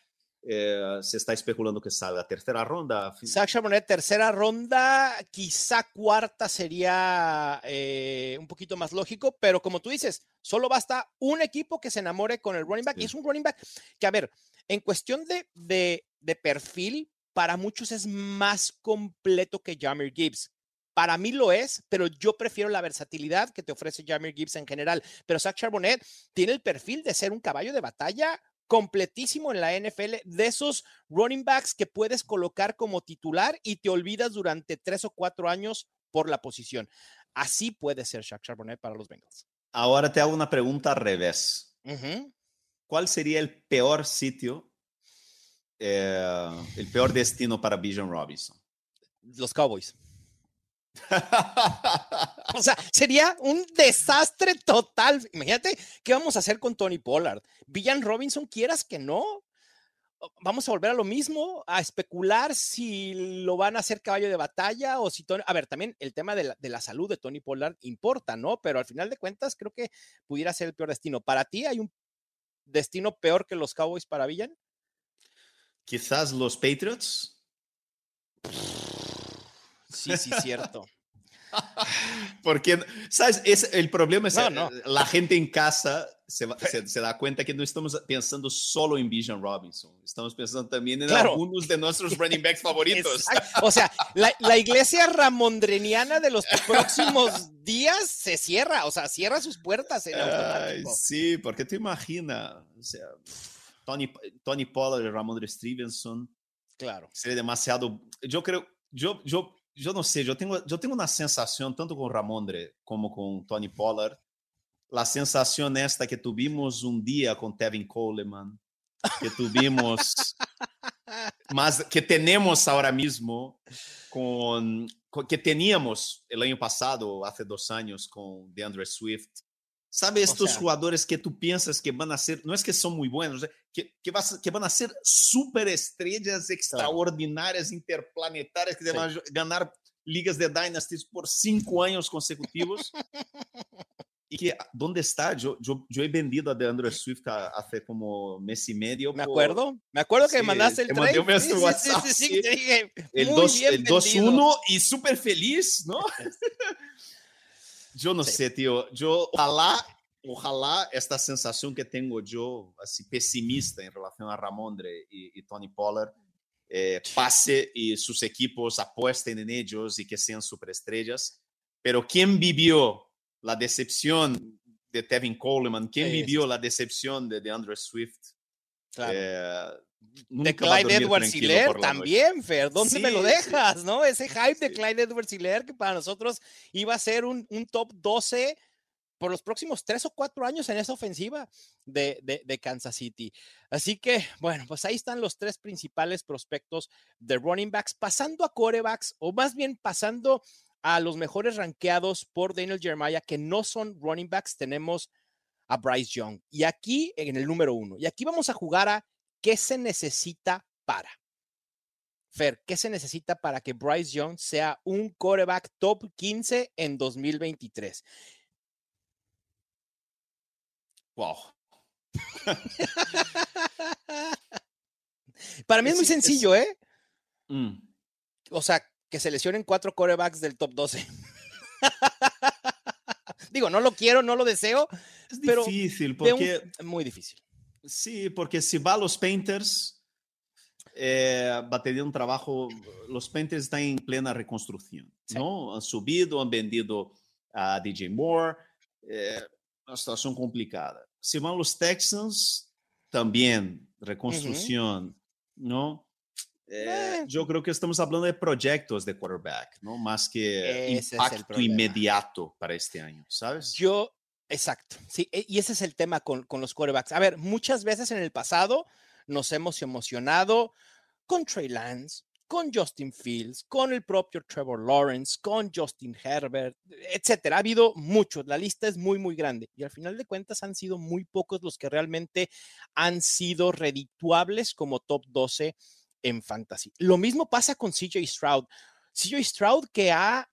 eh, se está especulando que salga? ¿Tercera ronda? Zach Charbonnet, tercera ronda, quizá cuarta sería eh, un poquito más lógico, pero como tú dices, solo basta un equipo que se enamore con el running back. Y es un running back que, a ver, en cuestión de, de, de perfil, para muchos es más completo que Jamir Gibbs. Para mí lo es, pero yo prefiero la versatilidad que te ofrece Jamir Gibbs en general. Pero Zach Charbonnet tiene el perfil de ser un caballo de batalla completísimo en la NFL, de esos running backs que puedes colocar como titular y te olvidas durante tres o cuatro años por la posición. Así puede ser Shaq Charbonnet para los Bengals. Ahora te hago una pregunta al revés. ¿Cuál sería el peor sitio, eh, el peor destino para Bijan Robinson? Los Cowboys. O sea, sería un desastre total. Imagínate qué vamos a hacer con Tony Pollard. Villan Robinson, quieras que no. Vamos a volver a lo mismo, a especular si lo van a hacer caballo de batalla o si Tony... A ver, también el tema de la, de la salud de Tony Pollard importa, ¿no? Pero al final de cuentas creo que pudiera ser el peor destino. ¿Para ti hay un destino peor que los Cowboys para Villan? Quizás los Patriots. Sí, sí, cierto. Porque, ¿sabes? Es, el problema es que la gente en casa se, se, da cuenta que no estamos pensando solo en Bijan Robinson, estamos pensando también en algunos de nuestros running backs favoritos. O sea, la, la, iglesia ramondreniana de los próximos días se cierra, o sea, cierra sus puertas en automático. sí, porque te imaginas, o sea, Tony, Tony Pollard y Ramondre Stevenson. Claro. Sería demasiado. Yo creo, yo, yo eu não sei, eu tenho, eu tenho uma sensação, tanto com Ramondre como com Tony Pollard, a sensação esta que tuvimos um dia com Tevin Coleman, que tuvimos, mas que temos agora mesmo com, que teníamos o ano passado, há dois anos, com DeAndre Swift, Sabe estos sea, jugadores que tú piensas que van a ser, no es que son muy buenos, que, que, vas, que van a ser super estrellas extraordinarias, claro. interplanetarias, que sí. van a ganar ligas de Dynasties por cinco años consecutivos. y que, ¿dónde está? Yo, yo, yo he vendido a DeAndre Swift hace como mes y medio. Me acuerdo, me acuerdo que sí, mandaste el trade. Mandé sí, WhatsApp, sí, sí, sí, sí, el 2-1 y súper feliz, ¿no? Eu não sei, tio. Eu, ojalá, ojalá esta sensação que tenho eu, assim, pessimista em relação a Ramondre e, e Tony Pollard, eh, passe e seus equipos apostem em eles e que sejam superestrellas. Pero quem viveu a decepção de Tevin Coleman, quem viveu a decepção de, de Andrew Swift, claro. eh, de Clyde Edwards Hiller también, Fer. ¿Dónde sí, me lo dejas? Sí. ¿No? Ese hype de Clyde Edwards Hiller que para nosotros iba a ser un, un, top 12 por los próximos tres o cuatro años en esa ofensiva de, de, de, Kansas City. Así que, bueno, pues ahí están los tres principales prospectos de running backs, pasando a corebacks, o más bien pasando a los mejores rankeados por Daniel Jeremiah, que no son running backs, tenemos a Bryce Young. Y aquí en el número uno. Y aquí vamos a jugar a ¿qué se necesita para? Fer, ¿qué se necesita para que Bryce Young sea un coreback top 15 en 2023? Wow. para mí es, es muy sencillo, es... ¿eh? Mm. O sea, que se lesionen cuatro corebacks del top 12. Digo, no lo quiero, no lo deseo. Es difícil, porque. Un... Muy difícil. Sí, porque si va a los Painters, eh, va a tener un trabajo. Los Painters están en plena reconstrucción, sí. ¿no? Han subido, han vendido a DJ Moore. Eh, una situación complicada. Si van los Texans, también reconstrucción, uh -huh. ¿no? Eh, yo creo que estamos hablando de proyectos de quarterback, ¿no? Más que Ese impacto inmediato para este año, ¿sabes? Yo Exacto, sí, e, y ese es el tema con, con los quarterbacks. A ver, muchas veces en el pasado nos hemos emocionado con Trey Lance, con Justin Fields, con el propio Trevor Lawrence, con Justin Herbert, etcétera. Ha habido muchos, la lista es muy, muy grande y al final de cuentas han sido muy pocos los que realmente han sido redituables como top 12 en fantasy. Lo mismo pasa con CJ Stroud. CJ Stroud que ha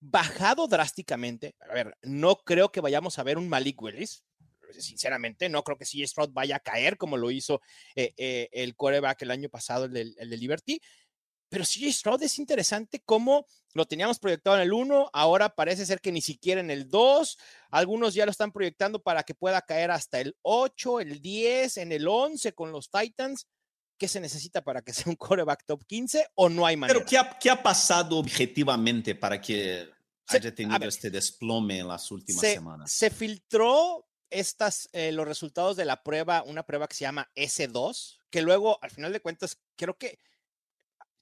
bajado drásticamente. A ver, no creo que vayamos a ver un Malik Willis. Sinceramente, no creo que si Stroud vaya a caer como lo hizo eh, eh, el coreback el año pasado, el de, Liberty. Pero CJ Stroud es interesante cómo lo teníamos proyectado en el 1, ahora parece ser que ni siquiera en el 2. Algunos ya lo están proyectando para que pueda caer hasta el 8, el 10, en el 11 con los Titans. ¿Qué se necesita para que sea un coreback top 15 o no hay manera? Pero ¿qué ha, qué ha pasado objetivamente para que Se- haya tenido ver, este desplome en las últimas se, semanas? se filtró estas, eh, los resultados de la prueba, una prueba que se llama S2, que luego, al final de cuentas, creo que,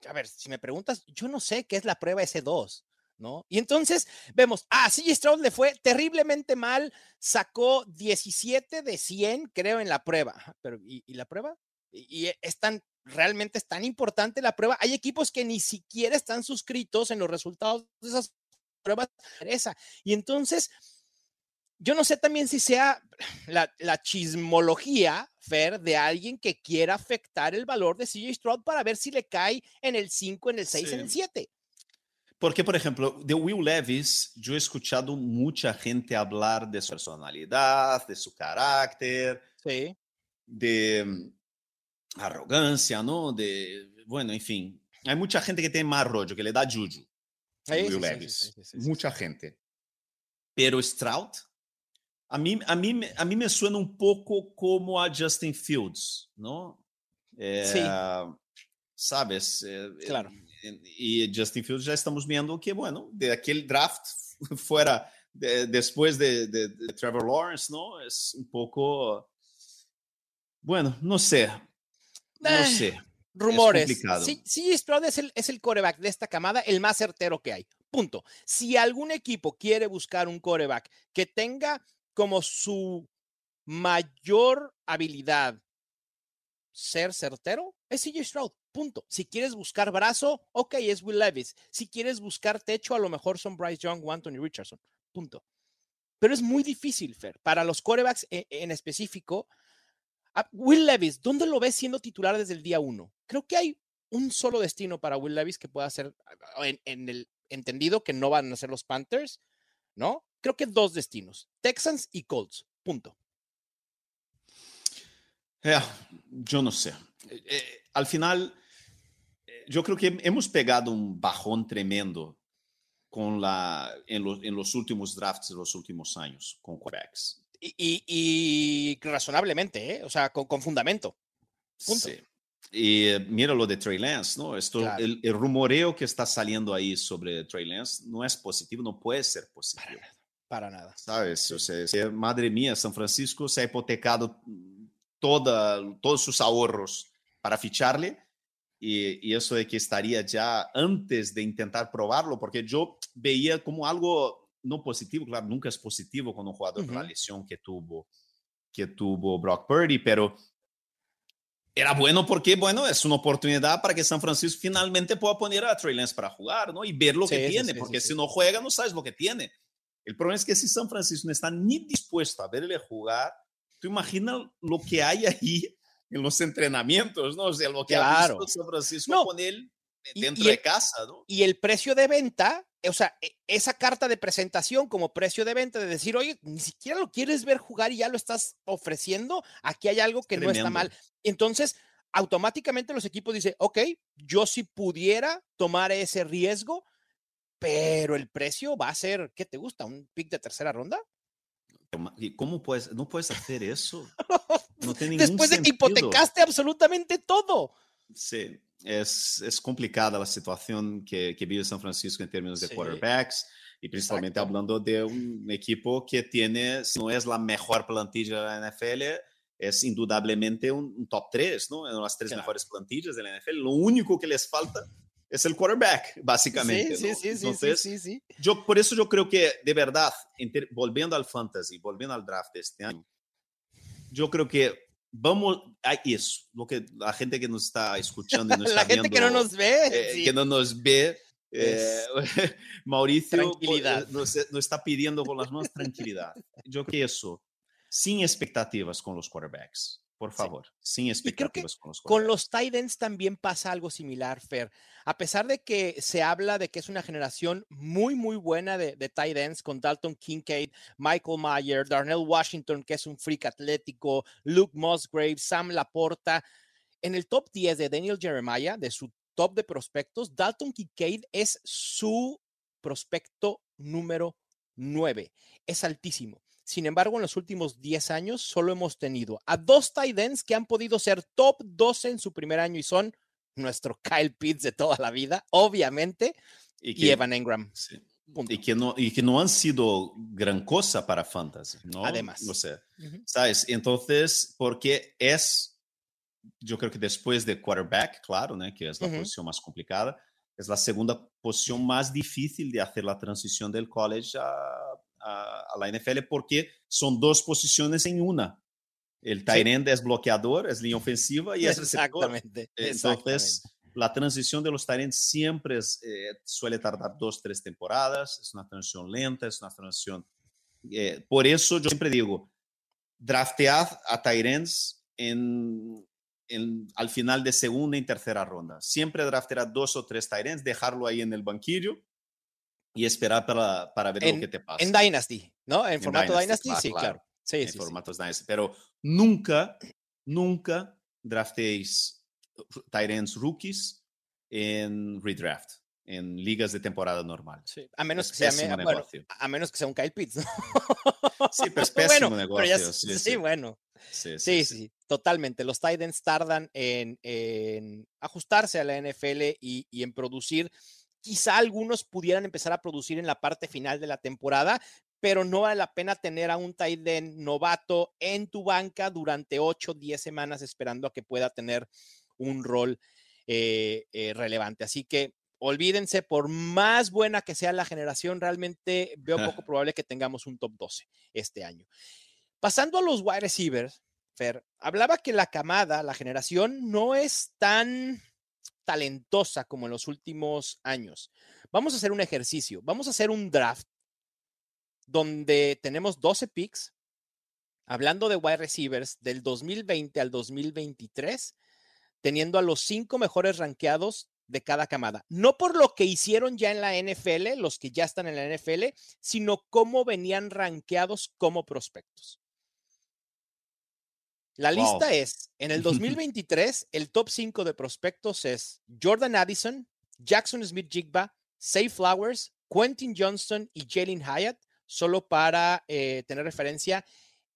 a ver, si me preguntas, yo no sé qué es la prueba S2, ¿no? Y entonces vemos, ah, CJ Stroud le fue terriblemente mal, sacó 17 de 100, creo, en la prueba. Pero, ¿y, y la prueba? Y, es tan, realmente es tan importante la prueba. Hay equipos que ni siquiera están suscritos en los resultados de esas pruebas. Y entonces, yo no sé también si sea la, la chismología, Fer, de alguien que quiera afectar el valor de CJ Stroud para ver si le cae en el 5, en el 6, en el Sí. 7. Porque, por ejemplo, de Will Levis, yo he escuchado mucha gente hablar de su personalidad, de su carácter, Sí. de mm, arrogancia, ¿no? De, bueno, en fin, hay mucha gente que tiene más rollo, que le da juju. sí, sí, mucha gente. Pero Stroud, a mí, a, mí, me- a mí me suena un poco como a Justin Fields, ¿no? Sí. Eh, Sabes? Eh, Claro. eh, Y Justin Fields ya estamos viendo que, bueno, de aquel draft fuera de- después de, de- de Trevor Lawrence, ¿no? Es un poco, bueno, no sé, no Eh, sé. Rumores. Sí, sí, Stroud es el, es el coreback de esta camada, el más certero que hay. Punto. Si algún equipo quiere buscar un coreback que tenga como su mayor habilidad ser certero, es CJ Stroud. Punto. Si quieres buscar brazo, ok, es Will Levis. Si quieres buscar techo, a lo mejor son Bryce Young o Anthony Richardson. Punto. Pero es muy difícil, Fer, para los corebacks en, en específico. A Will Levis, ¿dónde lo ves siendo titular desde el día uno? Creo que hay un solo destino para Will Levis que pueda ser en, en el entendido que no van a ser los Panthers, ¿no? Creo que dos destinos, Texans y Colts. Punto. Eh, yo no sé. Eh, eh, al final, yo creo que hemos pegado un bajón tremendo con la, en, los, en los últimos drafts de los últimos años con quarterbacks. Y, y- y razonablemente, ¿eh? O sea, con, con fundamento. Punto. Sí. Y eh, mira lo de Trey Lance, ¿no? Esto, Claro. el, el rumoreo que está saliendo ahí sobre Trey Lance no es positivo, no puede ser positivo. Para nada. ¿Sabes? O sea, madre mía, San Francisco se ha hipotecado toda, todos sus ahorros para ficharle y, y eso de que estaría ya antes de intentar probarlo, porque yo veía como algo no positivo, claro, nunca es positivo con un jugador por la lesión que tuvo, que tuvo Brock Purdy, pero era bueno porque, bueno, es una oportunidad para que San Francisco finalmente pueda poner a Trey Lance para jugar, ¿no? Y ver lo Sí, que sí, tiene, sí, porque si no juega, no sabes lo que tiene. El problema es que si San Francisco no está ni dispuesto a verle jugar, tú imaginas lo que hay ahí en los entrenamientos, ¿no? O sea, lo que ha Claro. visto San Francisco No, con él y- dentro y de el- casa, ¿no? Y el precio de venta, o sea, e- esa carta de presentación como precio de venta, de decir, oye, ni siquiera lo quieres ver jugar y ya lo estás ofreciendo, aquí hay algo que no está mal. Entonces, automáticamente los equipos dicen, ok, yo sí pudiera tomar ese riesgo, pero el precio va a ser, ¿qué te gusta? ¿Un pick de tercera ronda? ¿Y cómo puedes, no puedes hacer eso? No tiene Después de que hipotecaste absolutamente todo. Sí, es, es complicada la situación que, que vive San Francisco en términos de Sí. quarterbacks y principalmente Exacto. hablando de un equipo que tiene, si no es la mejor plantilla de la NFL, es indudablemente un, un top 3, ¿no? En las tres Claro. mejores plantillas de la NFL. Lo único que les falta es el quarterback, básicamente. Sí, sí, ¿no? sí, sí, sí, Entonces, sí, sí. yo por eso yo creo que de verdad, volviendo al fantasy, volviendo al draft de este año, yo creo que vamos a eso, lo que la gente que nos está escuchando y nos La está gente que no viendo, nos ve. eh, sí. que no nos ve, eh, Mauricio Tranquilidad. nos, nos está pidiendo con las manos tranquilidad. Yo que eso, sin expectativas con los quarterbacks, por favor, sin creo que expectativas con los Con los tight ends también pasa algo similar, Fer. A pesar de que se habla de que es una generación muy, muy buena de, de tight ends con Dalton Kincaid, Michael Mayer, Darnell Washington, que es un freak atlético, Luke Musgrave, Sam Laporta. En el top 10 de Daniel Jeremiah, de su top de prospectos, Dalton Kincaid es su prospecto número 9. Es altísimo. Sin embargo, en los últimos 10 años solo hemos tenido a dos tight ends que han podido ser top 12 en su primer año y son nuestro Kyle Pitts de toda la vida, obviamente, y, que, Evan Engram. Sí. Y que, no, y que no han sido gran cosa para Fantasy, ¿no? Además. No sé, uh -huh. ¿sabes? Entonces, porque es, yo creo que después de quarterback, claro, ¿no? que es la uh -huh. posición más complicada, es la segunda posición más difícil de hacer la transición del college a, a, a la NFL, porque son dos posiciones en una. El tight end sí. es bloqueador, es línea ofensiva y es receptor. Exactamente. Entonces, la transición de los Tyrants siempre es, eh, suele tardar dos, tres temporadas, es una transición lenta, es una transición... Eh, por eso yo siempre digo, draftead a Tyrants en, en, al final de segunda y tercera ronda. Siempre draftear dos o tres Tyrants, dejarlo ahí en el banquillo y esperar para, para ver en, lo que te pasa. En Dynasty, ¿no? En, en formato Dynasty, Dynasty claro, sí, claro. claro. Sí, en sí, formatos sí. Dynasty. Pero nunca, nunca drafteéis Tyrants rookies en redraft, en ligas de temporada normal. Sí. A menos es que sea bueno, a menos que sea un Kyle Pitts. ¿no? Sí, pero es pésimo bueno, negocio. Pero ya, sí, sí, bueno. Sí, sí, sí, totalmente. Los Titans tardan en, en, ajustarse a la NFL y, y en producir. Quizá algunos pudieran empezar a producir en la parte final de la temporada, pero no vale la pena tener a un tight end novato en tu banca durante 8 o 10 semanas esperando a que pueda tener un rol eh, eh, relevante. Así que olvídense, por más buena que sea la generación, realmente veo poco probable que tengamos un top 12 este año. Pasando a los wide receivers, Fer, hablaba que la camada, la generación, no es tan talentosa como en los últimos años. Vamos a hacer un ejercicio, vamos a hacer un draft donde tenemos 12 picks, hablando de wide receivers del 2020 al 2023, teniendo a los cinco mejores rankeados de cada camada. No por lo que hicieron ya en la NFL, los que ya están en la NFL, sino cómo venían rankeados como prospectos. La wow. lista es, en el 2023, el top 5 de prospectos es Jordan Addison, Jackson Smith Jigba, Say Flowers, Quentin Johnston y Jalen Hyatt, solo para eh, tener referencia,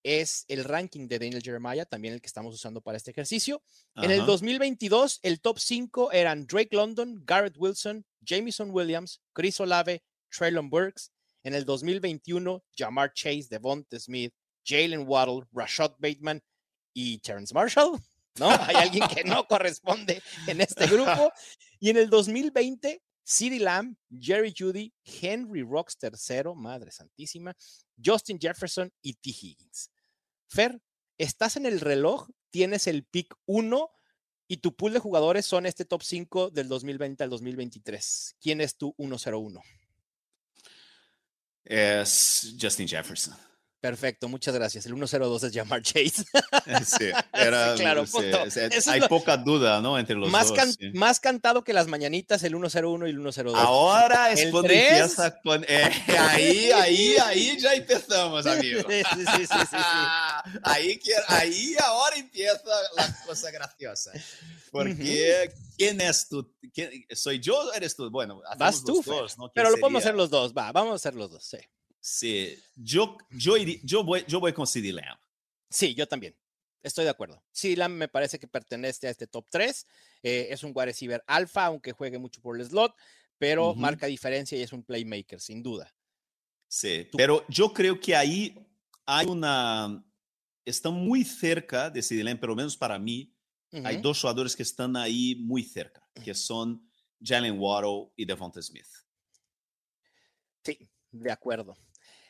es el ranking de Daniel Jeremiah, también el que estamos usando para este ejercicio. Ajá. En el 2022, el top 5 eran Drake London, Garrett Wilson, Jamison Williams, Chris Olave, Traylon Burks. En el 2021, Jamar Chase, Devonta Smith, Jalen Waddle, Rashad Bateman y Terrence Marshall. ¿No? Hay alguien que no corresponde en este grupo. Y en el 2020, CeeDee Lamb, Jerry Judy, Henry Rocks III, madre santísima, Justin Jefferson y T. Higgins. Fer, estás en el reloj, tienes el pick 1 y tu pool de jugadores son este top 5 del 2020 al 2023. ¿Quién es tu 101? Es Justin Jefferson. Perfecto, muchas gracias. El 102 es Jamar Chase. Sí, era, sí, claro, sí, sí, hay lo, poca duda, ¿no? Entre los más dos. Can. Más cantado que las mañanitas, el 101 y el 102. Ahora es cuando 3... empieza con. Eh, ahí, ahí, ahí ya empezamos, amigo. Sí, sí, sí, sí, sí. ahí, ahí ahora empieza la cosa graciosa. Porque, uh -huh. ¿quién es tú? ¿Quién, ¿Soy yo o eres tú? Bueno, vas tú, dos, ¿no? Pero lo sería? podemos hacer los dos, va, vamos a hacer los dos, sí. Sí, yo, yo, yo, voy, yo voy con CD Lamb. Sí, yo también. Estoy de acuerdo. CD Lamb me parece que pertenece a este top 3. Eh, es un wide receiver alfa, aunque juegue mucho por el slot, pero uh -huh. marca diferencia y es un playmaker, sin duda. Sí, ¿Tú? pero yo creo que ahí hay una. Están muy cerca de CD Lamb, pero menos para mí. Uh -huh. Hay dos jugadores que están ahí muy cerca, que son Jalen Waddle y Devonta Smith. Sí, de acuerdo.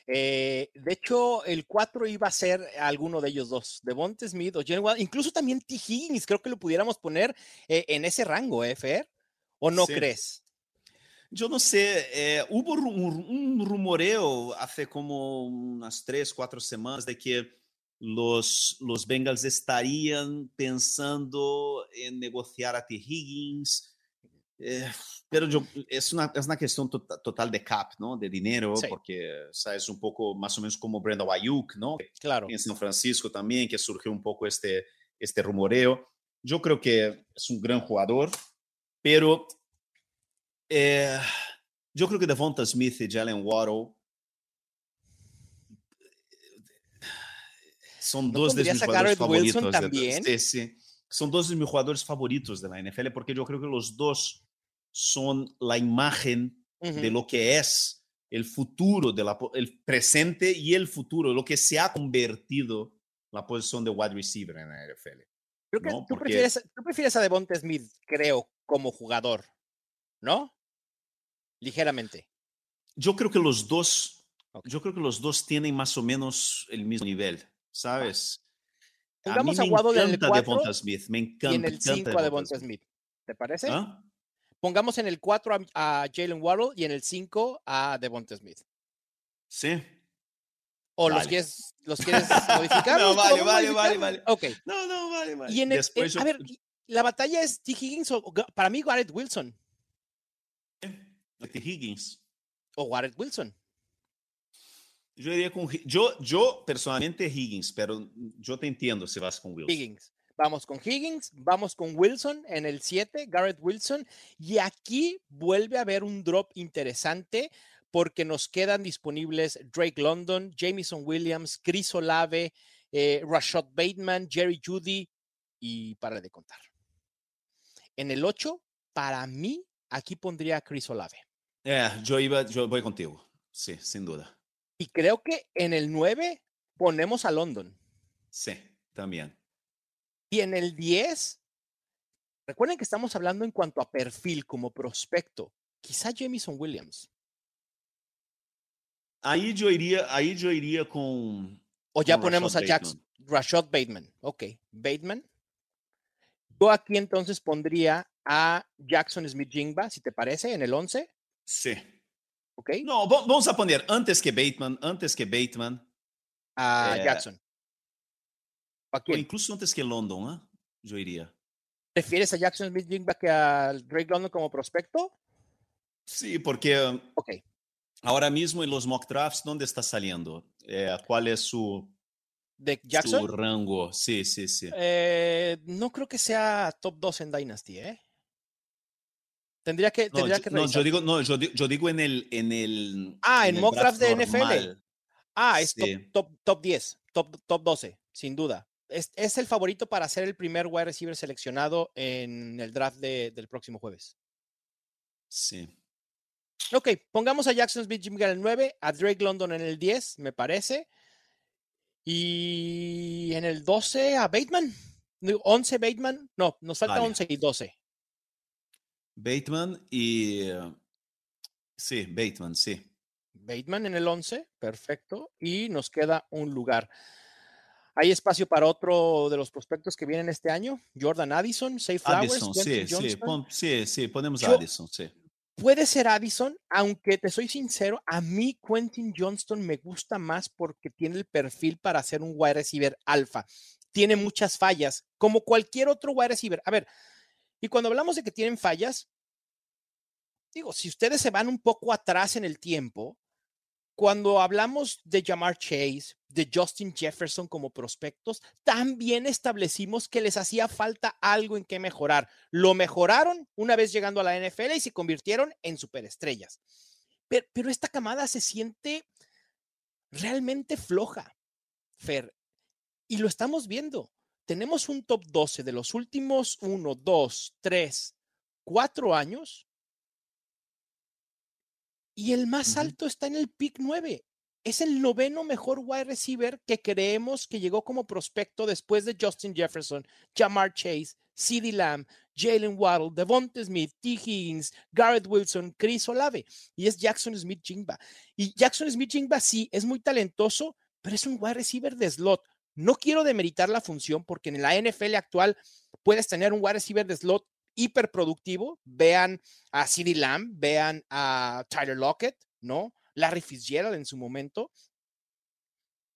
Eh, de hecho, el 4 iba a ser alguno de ellos dos, Devonta Smith o Jalen incluso también T. Higgins, creo que lo pudiéramos poner eh, en ese rango, ¿eh, Fer? ¿O no sí. crees? Yo no sé, eh, hubo un, un, rumoreo hace como unas tres, cuatro semanas de que los, los Bengals estarían pensando en negociar a T. Higgins. Eh, pero yo, es, una, es una cuestión to total de cap, ¿no? De dinero, sí. porque sabes un poco más o menos como Brandon Ayuk, ¿no? Claro. En San Francisco también, que surgió un poco este, este rumoreo. Yo creo que es un gran jugador, pero eh, yo creo que Devonta Smith y Jalen Waddle Son ¿No dos de mis jugadores favoritos. de- sí. Son dos de mis jugadores favoritos de la NFL porque yo creo que los dos son la imagen de Ujú. lo que es el futuro, de la, el presente y el futuro, lo que se ha convertido la posición de wide receiver en la NFL. Creo que no, tú, porque- prefieres, tú prefieres a Devonta Smith, creo, como jugador, ¿no? Ligeramente. Yo creo que los dos, Ok. yo creo que los dos tienen más o menos el mismo nivel, ¿sabes? A mí a me encanta Devonta Smith, me encanta. Y en el encanta 5 a Devonta Smith. ¿Te parece? ¿Ah? Pongamos en el 4 a, a Jalen Waddle y en el 5 a Devonta Smith. Sí. ¿O los Vale. quieres, los quieres modificar? No, vale, vale, modificar. vale, Ok. No, no, vale, vale. Y en el, a ver, la batalla es T. Higgins o para mí Garrett Wilson T. Higgins. o Garrett Wilson. Yo diría con yo, yo personalmente Higgins, pero yo te entiendo si vas con Wilson. Higgins. Vamos con Higgins, vamos con Wilson en el 7, Garrett Wilson. Y aquí vuelve a haber un drop interesante porque nos quedan disponibles Drake London, Jamison Williams, Chris Olave, eh, Rashad Bateman, Jerry Judy y para de contar. En el 8, para mí, aquí pondría a Chris Olave. Eh, yo iba, yo voy contigo. Sí, sin duda. Y creo que en el 9 ponemos a London. Sí, también. Y en el 10, recuerden que estamos hablando en cuanto a perfil como prospecto. Quizá Jamison Williams. Ahí yo iría, ahí yo iría con. O ya ponemos a Jackson. Rashad Bateman. Ok, Bateman. Yo aquí entonces pondría a Jackson Smith Jingba, si te parece, en el 11. Sí. Ok, No, va- vamos a poner antes que Bateman, antes que Bateman, a eh, Jackson. Incluso antes que London, ¿ah? Yo iría. ¿Prefieres a Jackson Smith Jingba que a Drake London como prospecto? Sí, porque um, Ok, ahora mismo en los mock drafts, ¿dónde está saliendo? Eh, ¿Cuál es su, de su Jackson. rango? Sí, sí, sí. Eh, no creo que sea top 2 en Dynasty, ¿eh? Tendría que, No, tendría yo, que no, yo revisar. digo, no, yo, di- yo digo en el, en el. Ah, en mock draft de NFL. Ah, es top, top, top 10, top, top 12, sin duda. Es, es el favorito para ser el primer wide receiver seleccionado en el draft de- del próximo jueves. Sí. Ok, pongamos a Jackson Smith Jimmy en el 9, a Drake London en el 10, me parece. Y en el 12 a Bateman. Digo, 11 Bateman. No, nos falta Vale. 11 y 12. Bateman y. eh, sí, Bateman, sí. Bateman en el 11, perfecto. Y nos queda un lugar. ¿Hay espacio para otro de los prospectos que vienen este año? Jordan Addison, Safe Flowers, Addison, sí, sí, pon- sí, sí, ponemos a Yo- Addison, sí. Puede ser Addison, aunque te soy sincero, a mí Quentin Johnston me gusta más porque tiene el perfil para ser un wide receiver alfa. Tiene muchas fallas, como cualquier otro wide receiver. A ver, y cuando hablamos de que tienen fallas, digo, si ustedes se van un poco atrás en el tiempo, cuando hablamos de Jamar Chase, de Justin Jefferson como prospectos, también establecimos que les hacía falta algo en que mejorar. Lo mejoraron una vez llegando a la NFL y se convirtieron en superestrellas. Pero, pero esta camada se siente realmente floja, Fer. Y lo estamos viendo. Tenemos un top 12 de los últimos 1, 2, 3, 4 años. Y el más alto está en el pick 9. Es el noveno mejor wide receiver que creemos que llegó como prospecto después de Justin Jefferson, Jamar Chase, CeeDee Lamb, Jalen Waddle, Devonta Smith, T. Higgins, Garrett Wilson, Chris Olave. Y es Jackson Smith Jingba. Y Jackson Smith Jingba sí es muy talentoso, pero es un wide receiver de slot. No quiero demeritar la función porque en la NFL actual puedes tener un wide receiver de slot hiperproductivo. Vean a CeeDee Lamb, vean a Tyler Lockett, ¿no? Larry Fitzgerald en su momento.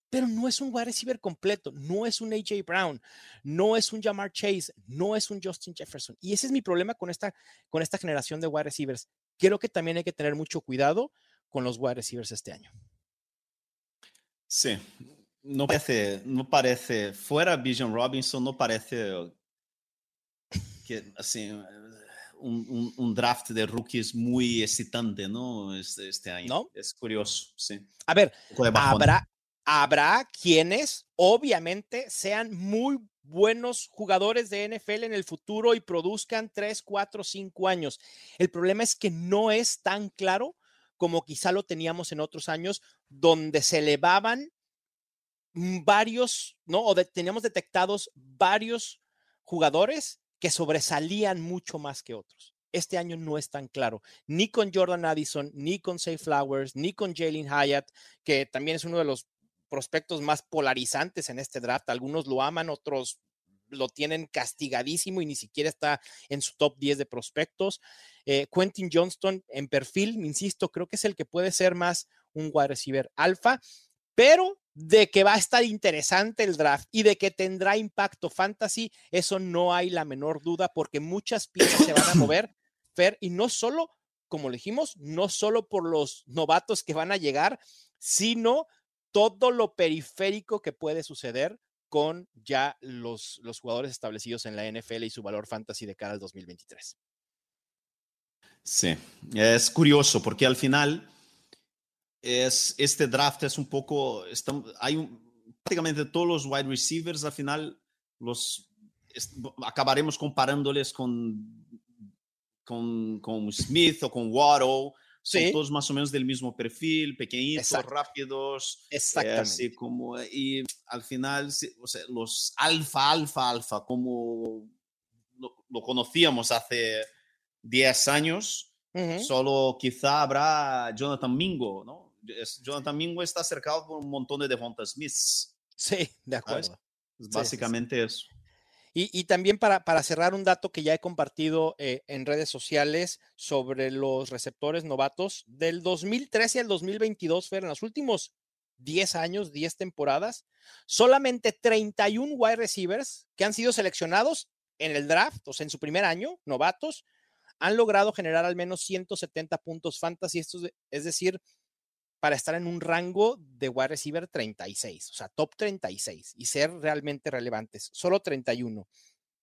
Pero no es un wide receiver completo, no es un AJ Brown, no es un Jamar Chase, no es un Justin Jefferson. Y ese es mi problema con esta, con esta generación de wide receivers. Creo que también hay que tener mucho cuidado con los wide receivers este año. Sí, no parece, no parece, fuera Bijan Robinson, no parece que, así, un, un- un draft de rookies muy excitante, ¿no? Este, este año. ¿No? Es curioso, sí. A ver, de habrá, habrá quienes obviamente sean muy buenos jugadores de NFL en el futuro y produzcan 3, 4, 5 años. El problema es que no es tan claro como quizá lo teníamos en otros años, donde se elevaban varios, ¿no? O teníamos detectados varios jugadores que sobresalían mucho más que otros. Este año no es tan claro, ni con Jordan Addison, ni con Say Flowers, ni con Jalen Hyatt, que también es uno de los prospectos más polarizantes en este draft. Algunos lo aman, otros lo tienen castigadísimo y ni siquiera está en su top 10 de prospectos. Eh, Quentin Johnston en perfil, insisto, creo que es el que puede ser más un wide receiver alfa, pero de que va a estar interesante el draft y de que tendrá impacto fantasy, eso no hay la menor duda porque muchas piezas se van a mover, Fer, y no solo, como dijimos, no solo por los novatos que van a llegar, sino todo lo periférico que puede suceder con ya los, los jugadores establecidos en la NFL y su valor fantasy de cara al 2023. Sí, es curioso porque al final es, este draft es un poco, hay prácticamente todos los wide receivers al final los acabaremos comparándoles con, con, con Smith o con Waddle son todos más o menos del mismo perfil, pequeñitos, rápidos. Eh, Exactamente. así como, y al final, o sea, los alfa, alfa, alfa, como lo, conocíamos hace 10 años, solo quizá habrá Jonathan Mingo, ¿no? Jonathan Mingo está cercado por un montón de Devonta Smiths. Sí, de acuerdo. básicamente eso. Y, también para, para, cerrar un dato que ya he compartido eh, en redes sociales sobre los receptores novatos del 2013 al 2022, Fer, en los últimos 10 años, 10 temporadas, solamente 31 wide receivers que han sido seleccionados en el draft, o sea, en su primer año, novatos, han logrado generar al menos 170 puntos fantasy, esto es decir, para estar en un rango de wide receiver 36, o sea, top 36 y ser realmente relevantes. Solo 31.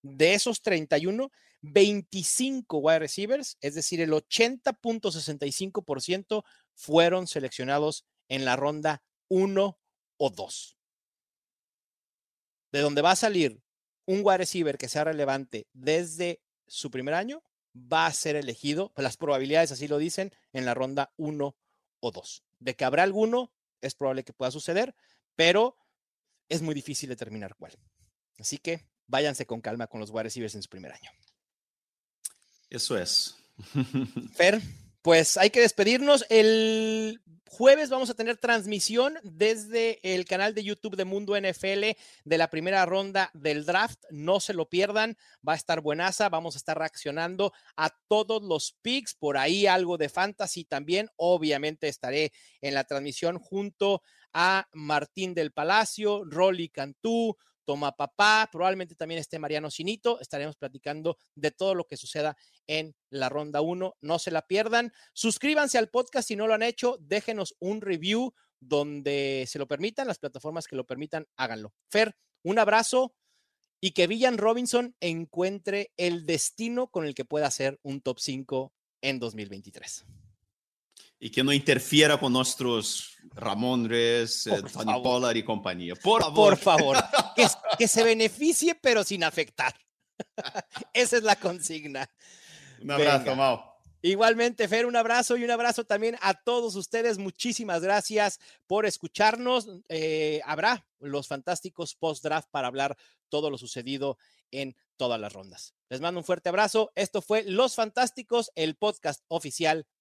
De esos 31, 25 wide receivers, es decir, el 80.65% fueron seleccionados en la ronda 1 o 2. De donde va a salir un wide receiver que sea relevante desde su primer año, va a ser elegido, las probabilidades así lo dicen, en la ronda 1 o 2. De que habrá alguno, es probable que pueda suceder, pero es muy difícil determinar cuál. Así que váyanse con calma con los wide receivers en su primer año. Eso es. Fer, pues hay que despedirnos. El jueves vamos a tener transmisión desde el canal de YouTube de Mundo NFL de la primera ronda del draft. No se lo pierdan, va a estar buenaza. Vamos a estar reaccionando a todos los picks, por ahí algo de fantasy también. Obviamente estaré en la transmisión junto a Martín del Palacio, Rolly Cantú, Toma Papá, probablemente también esté Mariano Sinito. Estaremos platicando de todo lo que suceda en la ronda 1. No se la pierdan. Suscríbanse al podcast si no lo han hecho. Déjenos un review donde se lo permitan, las plataformas que lo permitan, háganlo. Fer, un abrazo y que Villan Robinson encuentre el destino con el que pueda ser un top 5 en 2023 y que no interfiera con nuestros Ramón Res, eh, Tony Pollard y compañía. Por favor. Por favor. que, que, se beneficie, pero sin afectar. Esa es la consigna. Un abrazo, Mau. Igualmente, Fer, un abrazo y un abrazo también a todos ustedes. Muchísimas gracias por escucharnos. Eh, habrá los fantásticos post-draft para hablar todo lo sucedido en todas las rondas. Les mando un fuerte abrazo. Esto fue Los Fantásticos, el podcast oficial